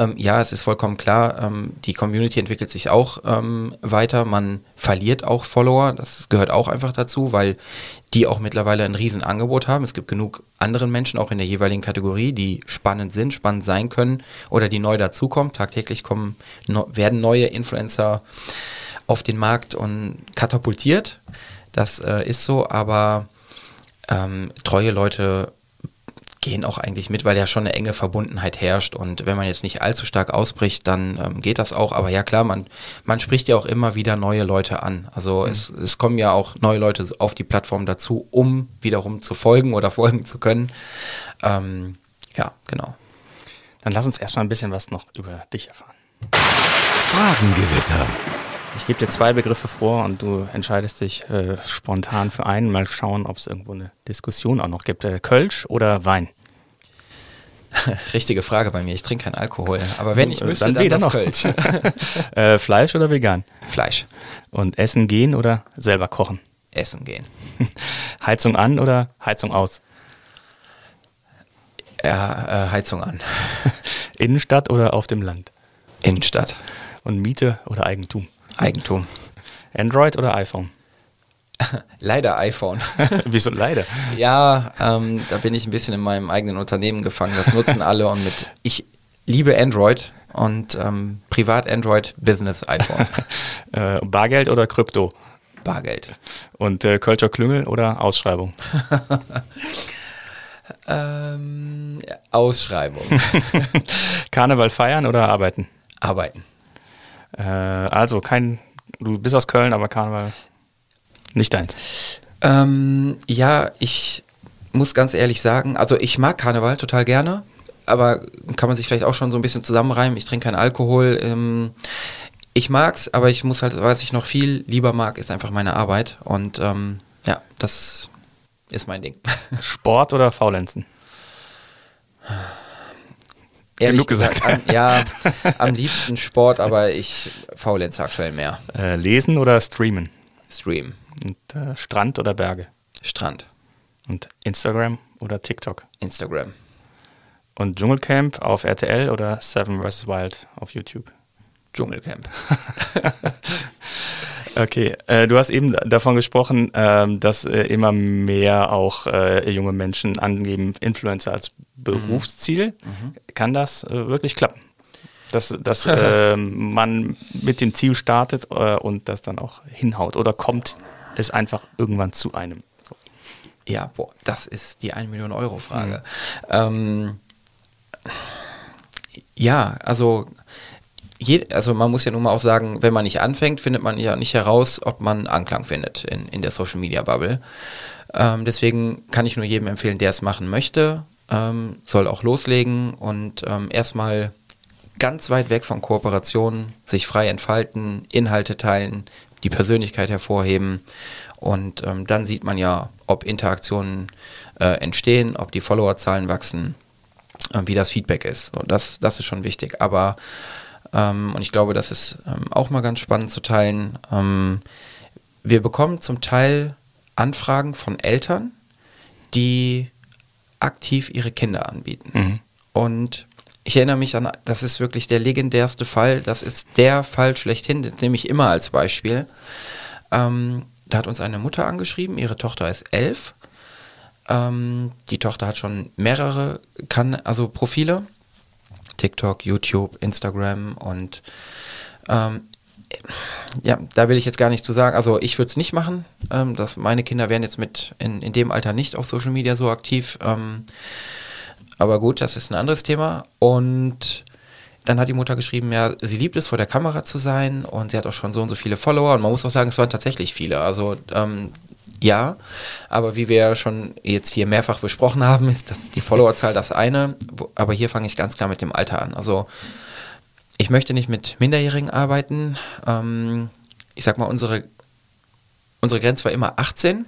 ähm, ja, es ist vollkommen klar, ähm, die Community entwickelt sich auch ähm, weiter. Man verliert auch Follower, das gehört auch einfach dazu, weil die auch mittlerweile ein Riesenangebot haben. Es gibt genug anderen Menschen, auch in der jeweiligen Kategorie, die spannend sind, spannend sein können oder die neu dazukommen. Tagtäglich kommen, no, werden neue Influencer auf den Markt und katapultiert. Das äh, ist so, aber ähm, treue Leute gehen auch eigentlich mit, weil ja schon eine enge Verbundenheit herrscht. Und wenn man jetzt nicht allzu stark ausbricht, dann ähm, geht das auch. Aber ja klar, man, man spricht ja auch immer wieder neue Leute an. Also mhm. es, es kommen ja auch neue Leute auf die Plattform dazu, um wiederum zu folgen oder folgen zu können. Ähm, ja, genau. Dann lass uns erstmal ein bisschen was noch über dich erfahren. Fragengewitter. Ich gebe dir zwei Begriffe vor und du entscheidest dich äh, spontan für einen. Mal schauen, ob es irgendwo eine Diskussion auch noch gibt. Äh, Kölsch oder Wein? Richtige Frage bei mir. Ich trinke keinen Alkohol. Aber wenn ich müsste, dann, dann das noch. Kölsch. äh, Fleisch oder vegan? Fleisch. Und essen gehen oder selber kochen? Essen gehen. Heizung an oder Heizung aus? Ja, äh, Heizung an. Innenstadt oder auf dem Land? Innenstadt. Und Miete oder Eigentum? Eigentum. Android oder iPhone? leider iPhone. Wieso leider? Ja, ähm, da bin ich ein bisschen in meinem eigenen Unternehmen gefangen. Das nutzen alle und mit ich liebe Android und ähm, privat Android, Business iPhone. äh, Bargeld oder Krypto? Bargeld. Und äh, Kölscher Klüngel oder Ausschreibung? ähm, Ausschreibung. Karneval feiern oder arbeiten? Arbeiten. Äh, also kein, du bist aus Köln, aber Karneval nicht deins. Ähm, ja, ich muss ganz ehrlich sagen, also ich mag Karneval total gerne, aber kann man sich vielleicht auch schon so ein bisschen zusammenreimen. Ich trinke keinen Alkohol. Ähm, ich mag's, aber ich muss halt, was ich noch viel lieber mag, ist einfach meine Arbeit. Und ähm, ja, das ist mein Ding. Sport oder Faulenzen? Genug gesagt. gesagt an, ja, am liebsten Sport, aber ich faulenze aktuell mehr. Äh, lesen oder streamen? Stream. Und äh, Strand oder Berge? Strand. Und Instagram oder TikTok? Instagram. Und Dschungelcamp auf RTL oder Seven vs. Wild auf YouTube? Dschungelcamp. Okay, äh, du hast eben davon gesprochen, äh, dass äh, immer mehr auch äh, junge Menschen angeben, Influencer als Berufsziel. Mhm. mhm. Kann das äh, wirklich klappen? Dass, dass ähm, man mit dem Ziel startet äh, und das dann auch hinhaut? Oder kommt es einfach irgendwann zu einem? So. Ja, boah, das ist die 1 Million Euro Frage. Mhm. Ähm, ja, also je, also man muss ja nun mal auch sagen, wenn man nicht anfängt, findet man ja nicht heraus, ob man Anklang findet in, in der Social Media Bubble. Ähm, deswegen kann ich nur jedem empfehlen, der es machen möchte, ähm, soll auch loslegen und ähm, erstmal ganz weit weg von Kooperationen, sich frei entfalten, Inhalte teilen, die Persönlichkeit hervorheben und ähm, dann sieht man ja, ob Interaktionen äh, entstehen, ob die Followerzahlen wachsen, äh, wie das Feedback ist. Und das, das ist schon wichtig. Aber ähm, und ich glaube, das ist ähm, auch mal ganz spannend zu teilen. Ähm, wir bekommen zum Teil Anfragen von Eltern, die aktiv ihre Kinder anbieten. Mhm. Und ich erinnere mich an, das ist wirklich der legendärste Fall, das ist der Fall schlechthin, den nehme ich immer als Beispiel. Ähm, da hat uns eine Mutter angeschrieben, ihre Tochter ist elf. Ähm, die Tochter hat schon mehrere kann, also Profile TikTok, YouTube, Instagram und ähm, ja, da will ich jetzt gar nicht zu sagen. Also ich würde es nicht machen. Ähm, dass meine Kinder wären jetzt mit in, in dem Alter nicht auf Social Media so aktiv. Ähm, aber gut, das ist ein anderes Thema. Und dann hat die Mutter geschrieben, ja, sie liebt es, vor der Kamera zu sein und sie hat auch schon so und so viele Follower. Und man muss auch sagen, es waren tatsächlich viele. Also ähm, ja, aber wie wir schon jetzt hier mehrfach besprochen haben, ist das die Followerzahl das eine, aber hier fange ich ganz klar mit dem Alter an. Also ich möchte nicht mit Minderjährigen arbeiten. Ähm, ich sag mal, unsere, unsere Grenze war immer 18.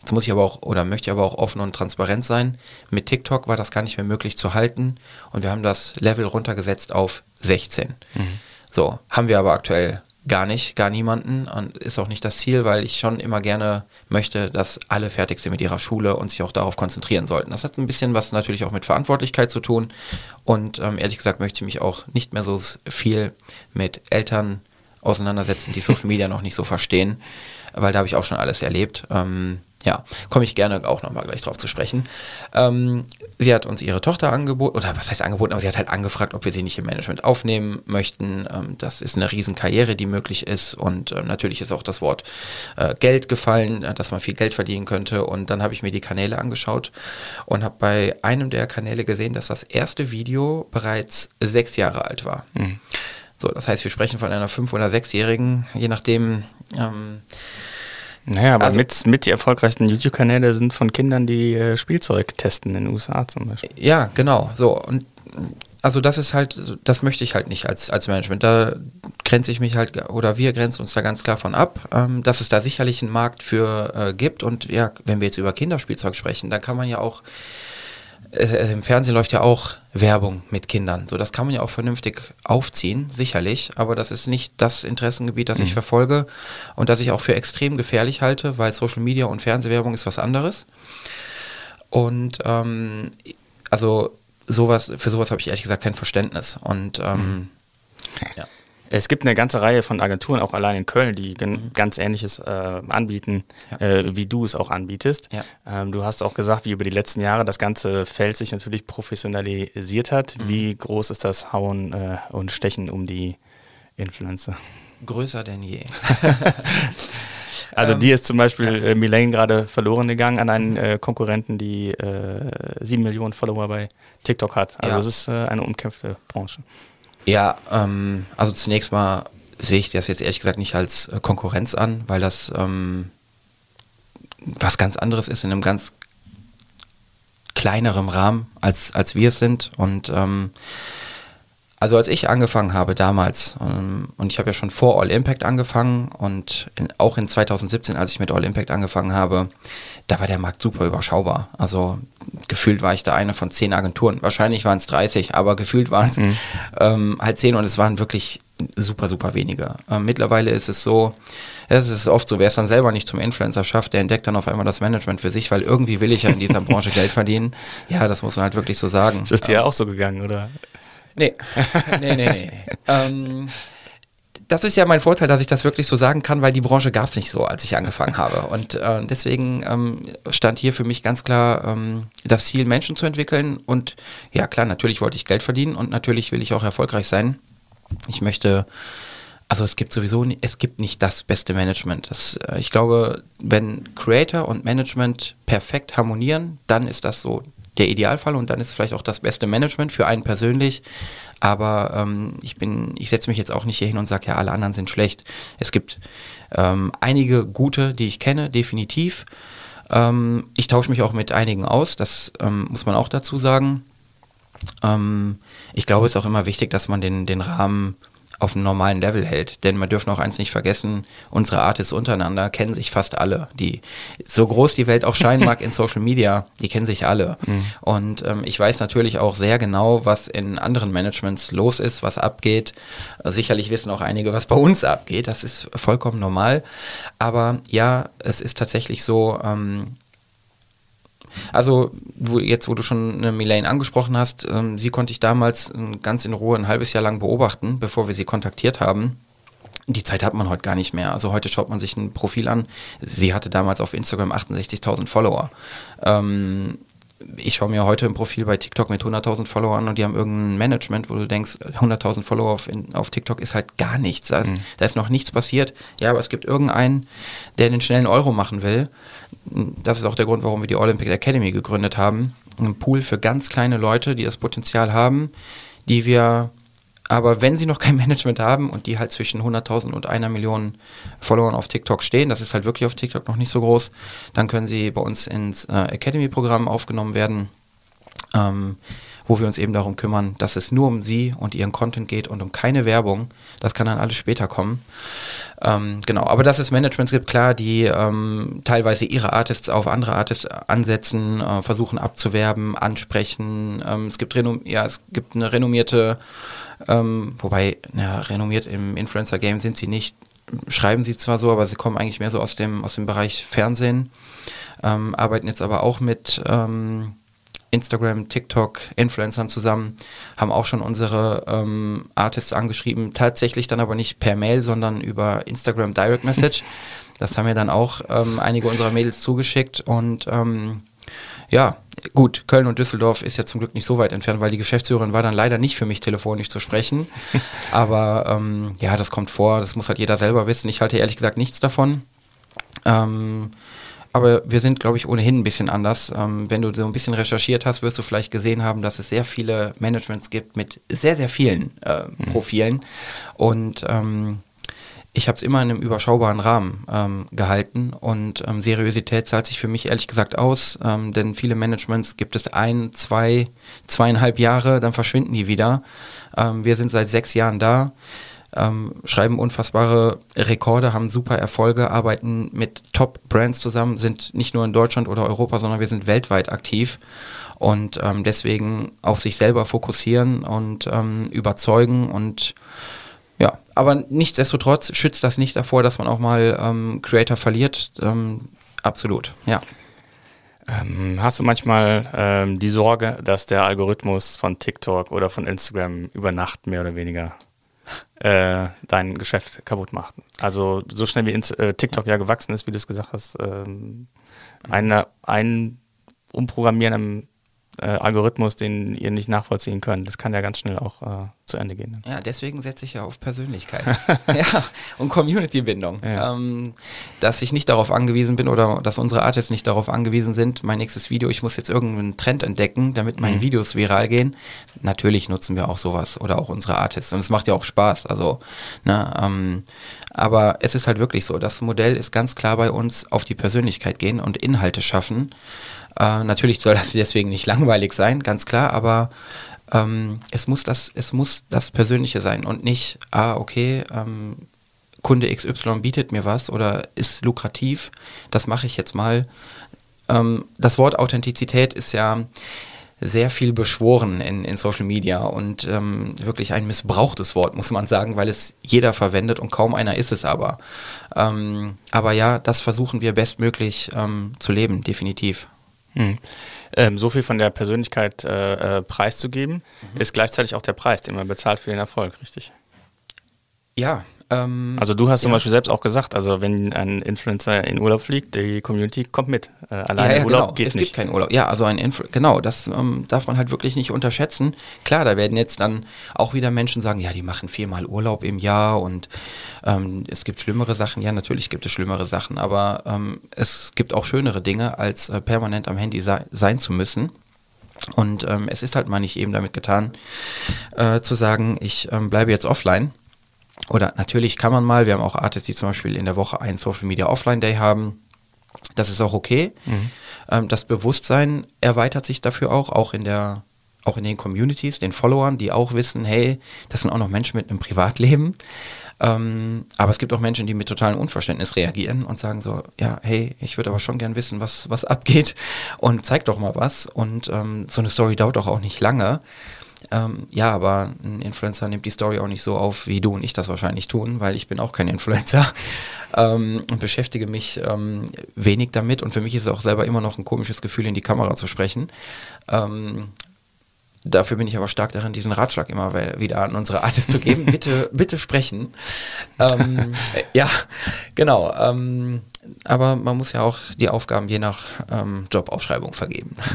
Jetzt muss ich aber auch oder möchte ich aber auch offen und transparent sein. Mit TikTok war das gar nicht mehr möglich zu halten und wir haben das Level runtergesetzt auf 16. Mhm. So, haben wir aber aktuell gar nicht, gar niemanden und ist auch nicht das Ziel, weil ich schon immer gerne möchte, dass alle fertig sind mit ihrer Schule und sich auch darauf konzentrieren sollten. Das hat ein bisschen was natürlich auch mit Verantwortlichkeit zu tun und ähm, ehrlich gesagt möchte ich mich auch nicht mehr so viel mit Eltern auseinandersetzen, die Social Media noch nicht so verstehen, weil da habe ich auch schon alles erlebt. Ähm, ja, komme ich gerne auch nochmal gleich drauf zu sprechen. Ähm, sie hat uns ihre Tochter angeboten, oder was heißt angeboten, aber sie hat halt angefragt, ob wir sie nicht im Management aufnehmen möchten. Ähm, das ist eine Riesenkarriere, die möglich ist und äh, natürlich ist auch das Wort äh, Geld gefallen, äh, dass man viel Geld verdienen könnte und dann habe ich mir die Kanäle angeschaut und habe bei einem der Kanäle gesehen, dass das erste Video bereits sechs Jahre alt war. Mhm. So, das heißt, wir sprechen von einer fünf- oder sechsjährigen, je nachdem, ähm, naja, aber also, mit, mit die erfolgreichsten YouTube-Kanäle sind von Kindern, die äh, Spielzeug testen in den USA zum Beispiel. Ja, genau. So. Und also das ist halt, das möchte ich halt nicht als, als Management. Da grenze ich mich halt, oder wir grenzen uns da ganz klar von ab, ähm, dass es da sicherlich einen Markt für äh, gibt. Und ja, wenn wir jetzt über Kinderspielzeug sprechen, dann kann man ja auch äh, im Fernsehen läuft ja auch Werbung mit Kindern. So, das kann man ja auch vernünftig aufziehen, sicherlich, aber das ist nicht das Interessengebiet, das mhm. ich verfolge und das ich auch für extrem gefährlich halte, weil Social Media und Fernsehwerbung ist was anderes. Und ähm, also sowas, für sowas habe ich ehrlich gesagt kein Verständnis. Und ähm, mhm. ja. Es gibt eine ganze Reihe von Agenturen, auch allein in Köln, die mhm. ganz Ähnliches äh, anbieten, ja. äh, wie du es auch anbietest. Ja. Ähm, du hast auch gesagt, wie über die letzten Jahre das ganze Feld sich natürlich professionalisiert hat. Mhm. Wie groß ist das Hauen äh, und Stechen um die Influencer? Größer denn je. Also ähm, dir ist zum Beispiel äh, Milane gerade verloren gegangen an einen äh, Konkurrenten, die äh, sieben Millionen Follower bei TikTok hat. Also es ja. ist äh, eine umkämpfte Branche. Ja, ähm, also zunächst mal sehe ich das jetzt ehrlich gesagt nicht als äh, Konkurrenz an, weil das ähm, was ganz anderes ist in einem ganz kleinerem Rahmen, als, als wir es sind. Und ähm, Also als ich angefangen habe damals, ähm, und ich habe ja schon vor All Impact angefangen und in, auch in 2017, als ich mit All Impact angefangen habe, da war der Markt super überschaubar. Also gefühlt war ich da eine von zehn Agenturen. Wahrscheinlich waren es 30, aber gefühlt waren es mhm. ähm, halt zehn und es waren wirklich super, super wenige. Ähm, mittlerweile ist es so, es ist oft so, wer es dann selber nicht zum Influencer schafft, der entdeckt dann auf einmal das Management für sich, weil irgendwie will ich ja in dieser Branche Geld verdienen. Ja, das muss man halt wirklich so sagen. Ist dir ähm, auch so gegangen, oder? Nee, nee, nee, nee. ähm, das ist ja mein Vorteil, dass ich das wirklich so sagen kann, weil die Branche gab es nicht so, als ich angefangen habe. Und äh, deswegen ähm, stand hier für mich ganz klar ähm, das Ziel, Menschen zu entwickeln. Und ja, klar, natürlich wollte ich Geld verdienen und natürlich will ich auch erfolgreich sein. Ich möchte, also es gibt sowieso, es gibt nicht das beste Management. Das, äh, ich glaube, wenn Creator und Management perfekt harmonieren, dann ist das so der Idealfall und dann ist es vielleicht auch das beste Management für einen persönlich. Aber ähm, ich bin, ich setze mich jetzt auch nicht hier hin und sage, ja, alle anderen sind schlecht. Es gibt ähm, einige gute, die ich kenne, definitiv. Ähm, ich tausche mich auch mit einigen aus, das ähm, muss man auch dazu sagen. Ähm, ich glaube, es ist auch immer wichtig, dass man den, den Rahmen auf einem normalen Level hält. Denn man dürfen auch eins nicht vergessen, unsere Artists untereinander kennen sich fast alle. Die, so groß die Welt auch scheinen mag in Social Media, die kennen sich alle. Mhm. Und ähm, ich weiß natürlich auch sehr genau, was in anderen Managements los ist, was abgeht. Sicherlich wissen auch einige, was bei uns abgeht. Das ist vollkommen normal. Aber ja, es ist tatsächlich so, ähm, also wo, jetzt, wo du schon eine Milane angesprochen hast, ähm, sie konnte ich damals äh, ganz in Ruhe ein halbes Jahr lang beobachten, bevor wir sie kontaktiert haben. Die Zeit hat man heute gar nicht mehr. Also heute schaut man sich ein Profil an. Sie hatte damals auf Instagram 68.000 Follower. Ähm, ich schaue mir heute ein Profil bei TikTok mit 100.000 Followern und die haben irgendein Management, wo du denkst, 100.000 Follower auf, in, auf, TikTok ist halt gar nichts. Da ist, mhm. da ist noch nichts passiert. Ja, aber es gibt irgendeinen, der den schnellen Euro machen will das ist auch der Grund, warum wir die Olympic Academy gegründet haben. Ein Pool für ganz kleine Leute, die das Potenzial haben, die wir aber wenn sie noch kein Management haben und die halt zwischen 100.000 und einer Million Followern auf TikTok stehen, das ist halt wirklich auf TikTok noch nicht so groß, dann können sie bei uns ins äh, Academy-Programm aufgenommen werden. Ähm, wo wir uns eben darum kümmern, dass es nur um sie und ihren Content geht und um keine Werbung. Das kann dann alles später kommen. Ähm, genau, aber dass es Managements gibt, klar, die ähm, teilweise ihre Artists auf andere Artists ansetzen, äh, versuchen abzuwerben, ansprechen. Ähm, es gibt ja, es gibt eine renommierte, ähm, wobei, ja, renommiert im Influencer-Game sind sie nicht, schreiben sie zwar so, aber sie kommen eigentlich mehr so aus dem, aus dem Bereich Fernsehen, ähm, arbeiten jetzt aber auch mit ähm, Instagram, TikTok, Influencern zusammen, haben auch schon unsere ähm, Artists angeschrieben, tatsächlich dann aber nicht per Mail, sondern über Instagram Direct Message. Das haben mir dann auch ähm, einige unserer Mädels zugeschickt und ähm, ja, gut, Köln und Düsseldorf ist ja zum Glück nicht so weit entfernt, weil die Geschäftsführerin war dann leider nicht für mich telefonisch zu sprechen. Aber ähm, ja, das kommt vor, das muss halt jeder selber wissen. Ich halte ehrlich gesagt nichts davon. Ähm, aber wir sind, glaube ich, ohnehin ein bisschen anders. Ähm, wenn du so ein bisschen recherchiert hast, wirst du vielleicht gesehen haben, dass es sehr viele Managements gibt mit sehr, sehr vielen äh, mhm. Profilen. Und ähm, ich habe es immer in einem überschaubaren Rahmen ähm, gehalten und ähm, Seriosität zahlt sich für mich ehrlich gesagt aus, ähm, denn viele Managements gibt es ein, zwei, zweieinhalb Jahre, dann verschwinden die wieder. Ähm, wir sind seit sechs Jahren da ähm, schreiben unfassbare Rekorde, haben super Erfolge, arbeiten mit Top-Brands zusammen, sind nicht nur in Deutschland oder Europa, sondern wir sind weltweit aktiv und ähm, deswegen auf sich selber fokussieren und ähm, überzeugen und ja, aber nichtsdestotrotz schützt das nicht davor, dass man auch mal ähm, Creator verliert. Ähm, absolut, ja. Ähm, hast du manchmal ähm, die Sorge, dass der Algorithmus von TikTok oder von Instagram über Nacht mehr oder weniger äh, dein Geschäft kaputt macht. Also so schnell wie ins, äh, TikTok ja gewachsen ist, wie du es gesagt hast, ähm, eine, ein Umprogrammieren am äh, Algorithmus, den ihr nicht nachvollziehen könnt. Das kann ja ganz schnell auch äh, zu Ende gehen. Ja, deswegen setze ich ja auf Persönlichkeit. ja, und Community-Bindung. Ja. Ähm, dass ich nicht darauf angewiesen bin oder dass unsere Artists nicht darauf angewiesen sind, mein nächstes Video, ich muss jetzt irgendeinen Trend entdecken, damit meine mhm. Videos viral gehen. Natürlich nutzen wir auch sowas oder auch unsere Artists. Und es macht ja auch Spaß. Also, ne, ähm, aber es ist halt wirklich so, das Modell ist ganz klar bei uns auf die Persönlichkeit gehen und Inhalte schaffen. Äh, natürlich soll das deswegen nicht langweilig sein, ganz klar, aber ähm, es, muss das, es muss das Persönliche sein und nicht, ah, okay, ähm, Kunde XY bietet mir was oder ist lukrativ, das mache ich jetzt mal. Ähm, das Wort Authentizität ist ja sehr viel beschworen in, in Social Media und ähm, wirklich ein missbrauchtes Wort, muss man sagen, weil es jeder verwendet und kaum einer ist es aber. Ähm, aber ja, das versuchen wir bestmöglich ähm, zu leben, definitiv. Hm. Ähm, so viel von der Persönlichkeit äh, äh, preiszugeben, mhm. ist gleichzeitig auch der Preis, den man bezahlt für den Erfolg, richtig? Ja, ähm, also du hast zum Beispiel selbst auch gesagt, also wenn ein Influencer in Urlaub fliegt, die Community kommt mit. Äh, alleine ja, ja, Urlaub genau. geht es nicht. Es gibt keinen Urlaub. Ja, also ein Influ genau, das ähm, darf man halt wirklich nicht unterschätzen. Klar, da werden jetzt dann auch wieder Menschen sagen, ja, die machen viermal Urlaub im Jahr und ähm, es gibt schlimmere Sachen. Ja, natürlich gibt es schlimmere Sachen, aber ähm, es gibt auch schönere Dinge, als äh, permanent am Handy sei sein zu müssen. Und ähm, es ist halt mal nicht eben damit getan, äh, zu sagen, ich ähm, bleibe jetzt offline oder natürlich kann man mal, wir haben auch Artists, die zum Beispiel in der Woche einen Social Media Offline Day haben. Das ist auch okay. Mhm. Ähm, das Bewusstsein erweitert sich dafür auch, auch in der auch in den Communities, den Followern, die auch wissen, hey, das sind auch noch Menschen mit einem Privatleben. Ähm, aber es gibt auch Menschen, die mit totalem Unverständnis reagieren und sagen so, ja, hey, ich würde aber schon gern wissen, was, was abgeht und zeig doch mal was. Und ähm, so eine Story dauert doch auch nicht lange. Ähm, ja, aber ein Influencer nimmt die Story auch nicht so auf, wie du und ich das wahrscheinlich tun, weil ich bin auch kein Influencer ähm, und beschäftige mich ähm, wenig damit. Und für mich ist es auch selber immer noch ein komisches Gefühl, in die Kamera zu sprechen. Ähm, dafür bin ich aber stark darin, diesen Ratschlag immer wieder an unsere Artists zu geben. bitte, bitte sprechen. Ähm, ja, genau. Aber man muss ja auch die Aufgaben je nach ähm, Jobausschreibung vergeben.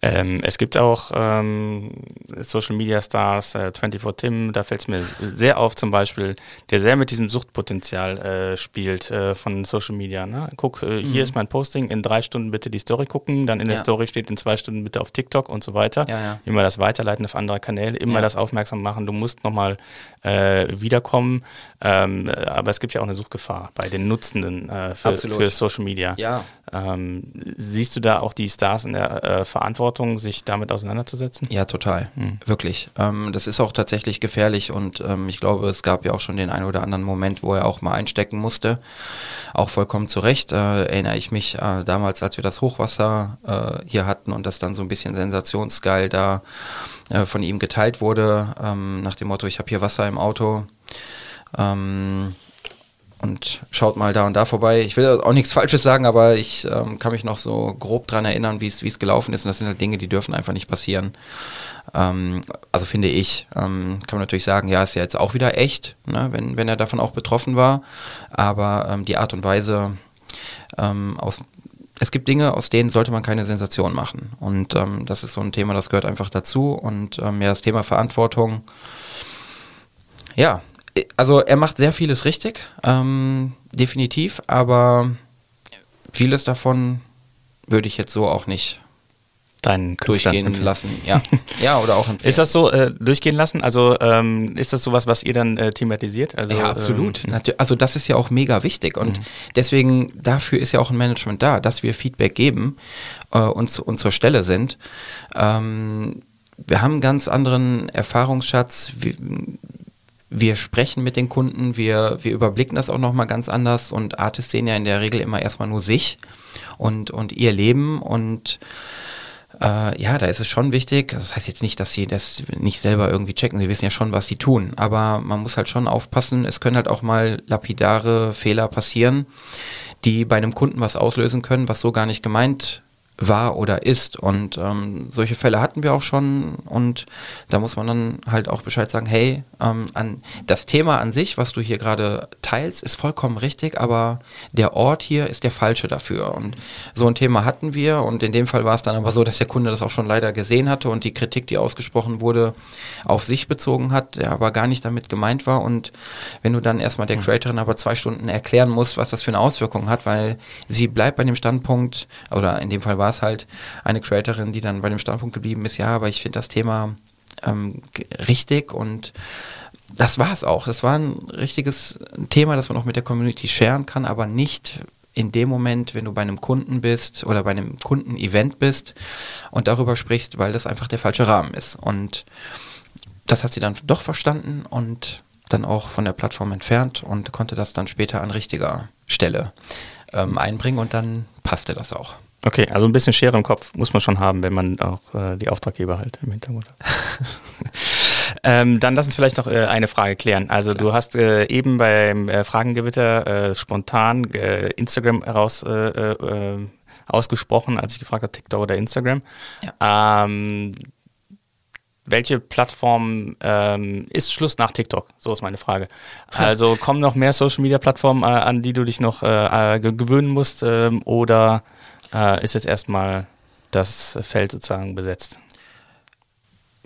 Ähm, es gibt auch ähm, Social Media Stars, äh, 24 Tim, da fällt es mir sehr auf zum Beispiel, der sehr mit diesem Suchtpotenzial äh, spielt äh, von Social Media. Ne? Guck, äh, hier mhm. ist mein Posting, in drei Stunden bitte die Story gucken, dann in der Story steht in zwei Stunden bitte auf TikTok und so weiter. Ja, ja. Immer das Weiterleiten auf andere Kanäle, immer das aufmerksam machen, du musst nochmal äh, wiederkommen. Ähm, aber es gibt ja auch eine Suchgefahr bei den Nutzenden äh, für, für, Social Media. Ja. Ähm, siehst du da auch die Stars in der äh, Verantwortung, sich damit auseinanderzusetzen? Ja, total. Mhm. Wirklich. Ähm, das ist auch tatsächlich gefährlich und ähm, ich glaube, es gab ja auch schon den einen oder anderen Moment, wo er auch mal einstecken musste. Auch vollkommen zu Recht. Äh, erinnere ich mich äh, damals, als wir das Hochwasser äh, hier hatten und das dann so ein bisschen sensationsgeil da äh, von ihm geteilt wurde, ähm, nach dem Motto, ich habe hier Wasser im Auto. Ähm, und schaut mal da und da vorbei. Ich will auch nichts Falsches sagen, aber ich ähm, kann mich noch so grob dran erinnern, wie es gelaufen ist. Und das sind halt Dinge, die dürfen einfach nicht passieren. Ähm, also finde ich, ähm, kann man natürlich sagen, ja, ist ja jetzt auch wieder echt, ne, wenn, wenn er davon auch betroffen war. Aber ähm, die Art und Weise, ähm, aus, es gibt Dinge, aus denen sollte man keine Sensation machen. Und ähm, das ist so ein Thema, das gehört einfach dazu. Und ja, das Thema Verantwortung, ja, also er macht sehr vieles richtig, ähm, definitiv, aber vieles davon würde ich jetzt so auch nicht deinen durchgehen empfehlen. lassen. Ja, ja oder auch empfehlen. Ist das so äh, durchgehen lassen? Also ähm, ist das sowas, was ihr dann äh, thematisiert? Also, ja, absolut. Ähm, also das ist ja auch mega wichtig und mhm. deswegen dafür ist ja auch ein Management da, dass wir Feedback geben äh, und, und zur Stelle sind. Ähm, wir haben einen ganz anderen Erfahrungsschatz. Wir, wir sprechen mit den Kunden, wir, wir überblicken das auch nochmal ganz anders und Artists sehen ja in der Regel immer erstmal nur sich und, und ihr Leben und äh, ja, da ist es schon wichtig. Das heißt jetzt nicht, dass sie das nicht selber irgendwie checken. Sie wissen ja schon, was sie tun. Aber man muss halt schon aufpassen. Es können halt auch mal lapidare Fehler passieren, die bei einem Kunden was auslösen können, was so gar nicht gemeint war oder ist. Und ähm, solche Fälle hatten wir auch schon und da muss man dann halt auch Bescheid sagen, hey, ähm, an das Thema an sich, was du hier gerade teilst, ist vollkommen richtig, aber der Ort hier ist der falsche dafür. Und so ein Thema hatten wir und in dem Fall war es dann aber so, dass der Kunde das auch schon leider gesehen hatte und die Kritik, die ausgesprochen wurde, auf sich bezogen hat, der aber gar nicht damit gemeint war. Und wenn du dann erstmal der mhm. Creatorin aber zwei Stunden erklären musst, was das für eine Auswirkung hat, weil sie bleibt bei dem Standpunkt, oder in dem Fall war war es halt eine Creatorin, die dann bei dem Standpunkt geblieben ist, ja, aber ich finde das Thema ähm, richtig und das war es auch. Das war ein richtiges Thema, das man auch mit der Community sharen kann, aber nicht in dem Moment, wenn du bei einem Kunden bist oder bei einem Kundenevent bist und darüber sprichst, weil das einfach der falsche Rahmen ist. Und das hat sie dann doch verstanden und dann auch von der Plattform entfernt und konnte das dann später an richtiger Stelle ähm, einbringen und dann passte das auch. Okay, also ein bisschen Schere im Kopf muss man schon haben, wenn man auch äh, die Auftraggeber halt im Hintergrund hat. ähm, dann lass uns vielleicht noch äh, eine Frage klären. Also Klar. du hast äh, eben beim äh, Fragengewitter äh, spontan äh, Instagram heraus ausgesprochen, als ich gefragt habe, TikTok oder Instagram. Ja. Ähm, welche Plattform ähm, ist Schluss nach TikTok? So ist meine Frage. Also kommen noch mehr Social Media Plattformen, an die du dich noch gewöhnen musst ähm, oder äh, ist jetzt erstmal das Feld sozusagen besetzt?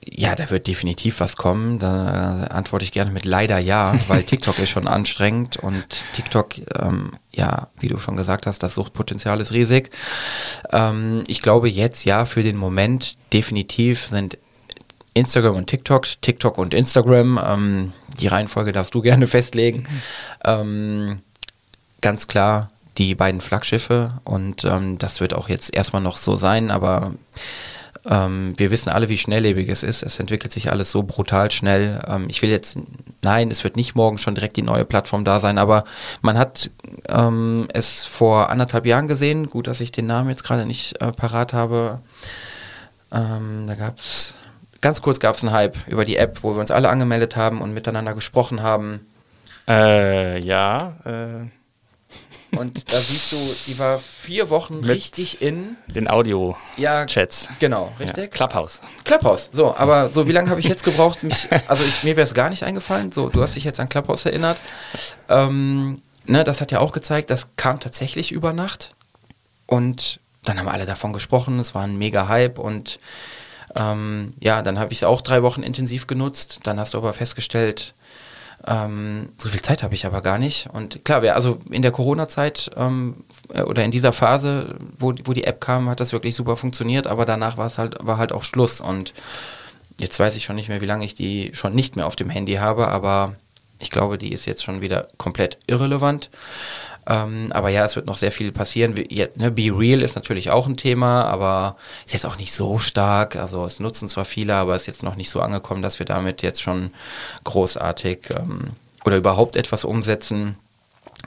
Ja, da wird definitiv was kommen. Da antworte ich gerne mit leider ja, weil TikTok ist schon anstrengend und TikTok, ähm, ja, wie du schon gesagt hast, das Suchtpotenzial ist riesig. Ähm, ich glaube jetzt ja für den Moment definitiv sind Instagram und TikTok, TikTok und Instagram. Ähm, die Reihenfolge darfst du gerne festlegen. Mhm. Ähm, ganz klar die beiden Flaggschiffe und ähm, das wird auch jetzt erstmal noch so sein, aber ähm, wir wissen alle, wie schnelllebig es ist. Es entwickelt sich alles so brutal schnell. Ähm, ich will jetzt, nein, es wird nicht morgen schon direkt die neue Plattform da sein, aber man hat ähm, es vor anderthalb Jahren gesehen. Gut, dass ich den Namen jetzt gerade nicht äh, parat habe. Ähm, da gab es, ganz kurz gab es einen Hype über die App, wo wir uns alle angemeldet haben und miteinander gesprochen haben. Äh, ja, äh und da siehst du, die war vier Wochen Mit richtig in. Den Audio-Chats. Ja, genau, richtig. Ja, Clubhouse. Clubhouse. So, aber so, wie lange habe ich jetzt gebraucht, mich, also ich, mir wäre es gar nicht eingefallen. So, du hast dich jetzt an Clubhouse erinnert. Ähm, ne, das hat ja auch gezeigt, das kam tatsächlich über Nacht. Und dann haben alle davon gesprochen, es war ein mega Hype und ähm, ja, dann habe ich es auch drei Wochen intensiv genutzt. Dann hast du aber festgestellt, ähm, so viel Zeit habe ich aber gar nicht. Und klar, wer, also in der Corona-Zeit ähm, äh, oder in dieser Phase, wo, wo die App kam, hat das wirklich super funktioniert, aber danach war es halt, war halt auch Schluss. Und jetzt weiß ich schon nicht mehr, wie lange ich die schon nicht mehr auf dem Handy habe, aber ich glaube, die ist jetzt schon wieder komplett irrelevant. Ähm, aber ja, es wird noch sehr viel passieren. Wie, ne, Be Real ist natürlich auch ein Thema, aber ist jetzt auch nicht so stark. Also es nutzen zwar viele, aber ist jetzt noch nicht so angekommen, dass wir damit jetzt schon großartig ähm, oder überhaupt etwas umsetzen.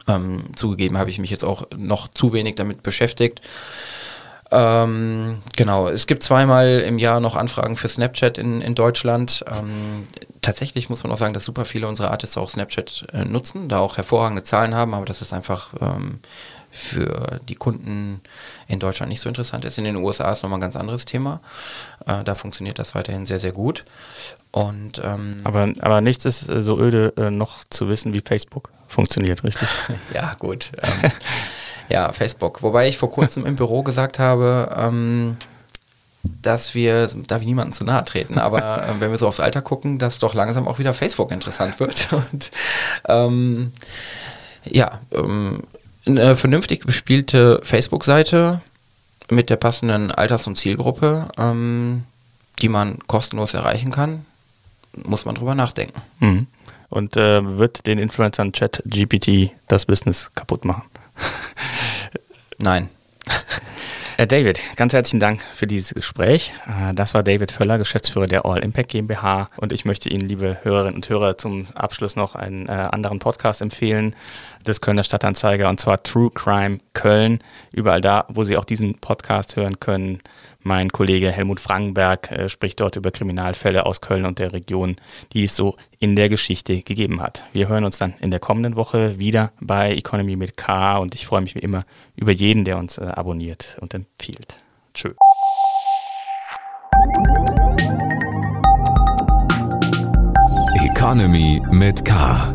Ähm, zugegeben habe ich mich jetzt auch noch zu wenig damit beschäftigt. Ähm, genau, es gibt zweimal im Jahr noch Anfragen für Snapchat in, in Deutschland. Ähm, tatsächlich muss man auch sagen, dass super viele unserer Artists auch Snapchat äh, nutzen, da auch hervorragende Zahlen haben, aber das ist einfach ähm, für die Kunden in Deutschland nicht so interessant ist. In den USA ist nochmal ein ganz anderes Thema. Äh, da funktioniert das weiterhin sehr, sehr gut. Und, ähm, aber, aber nichts ist äh, so öde, äh, noch zu wissen, wie Facebook funktioniert, richtig? ja, gut. Ähm, ja, Facebook. Wobei ich vor kurzem im Büro gesagt habe, ähm, dass wir, darf ich niemandem zu nahe treten, aber äh, wenn wir so aufs Alter gucken, dass doch langsam auch wieder Facebook interessant wird. Und ähm, ja, ähm, eine vernünftig bespielte Facebook-Seite mit der passenden Alters- und Zielgruppe, ähm, die man kostenlos erreichen kann, muss man drüber nachdenken. Mhm. Und äh, wird den Influencern Chat GPT das Business kaputt machen? Nein. Herr David, ganz herzlichen Dank für dieses Gespräch. Äh, das war David Völler, Geschäftsführer der All Impact GmbH. Und ich möchte Ihnen, liebe Hörerinnen und Hörer, zum Abschluss noch einen äh, anderen Podcast empfehlen des Kölner Stadtanzeiger und zwar True Crime Köln. Überall da, wo Sie auch diesen Podcast hören können, mein Kollege Helmut Frankenberg äh, spricht dort über Kriminalfälle aus Köln und der Region, die es so in der Geschichte gegeben hat. Wir hören uns dann in der kommenden Woche wieder bei Economy mit K und ich freue mich wie immer über jeden, der uns äh, abonniert und empfiehlt. Tschö. Economy mit K.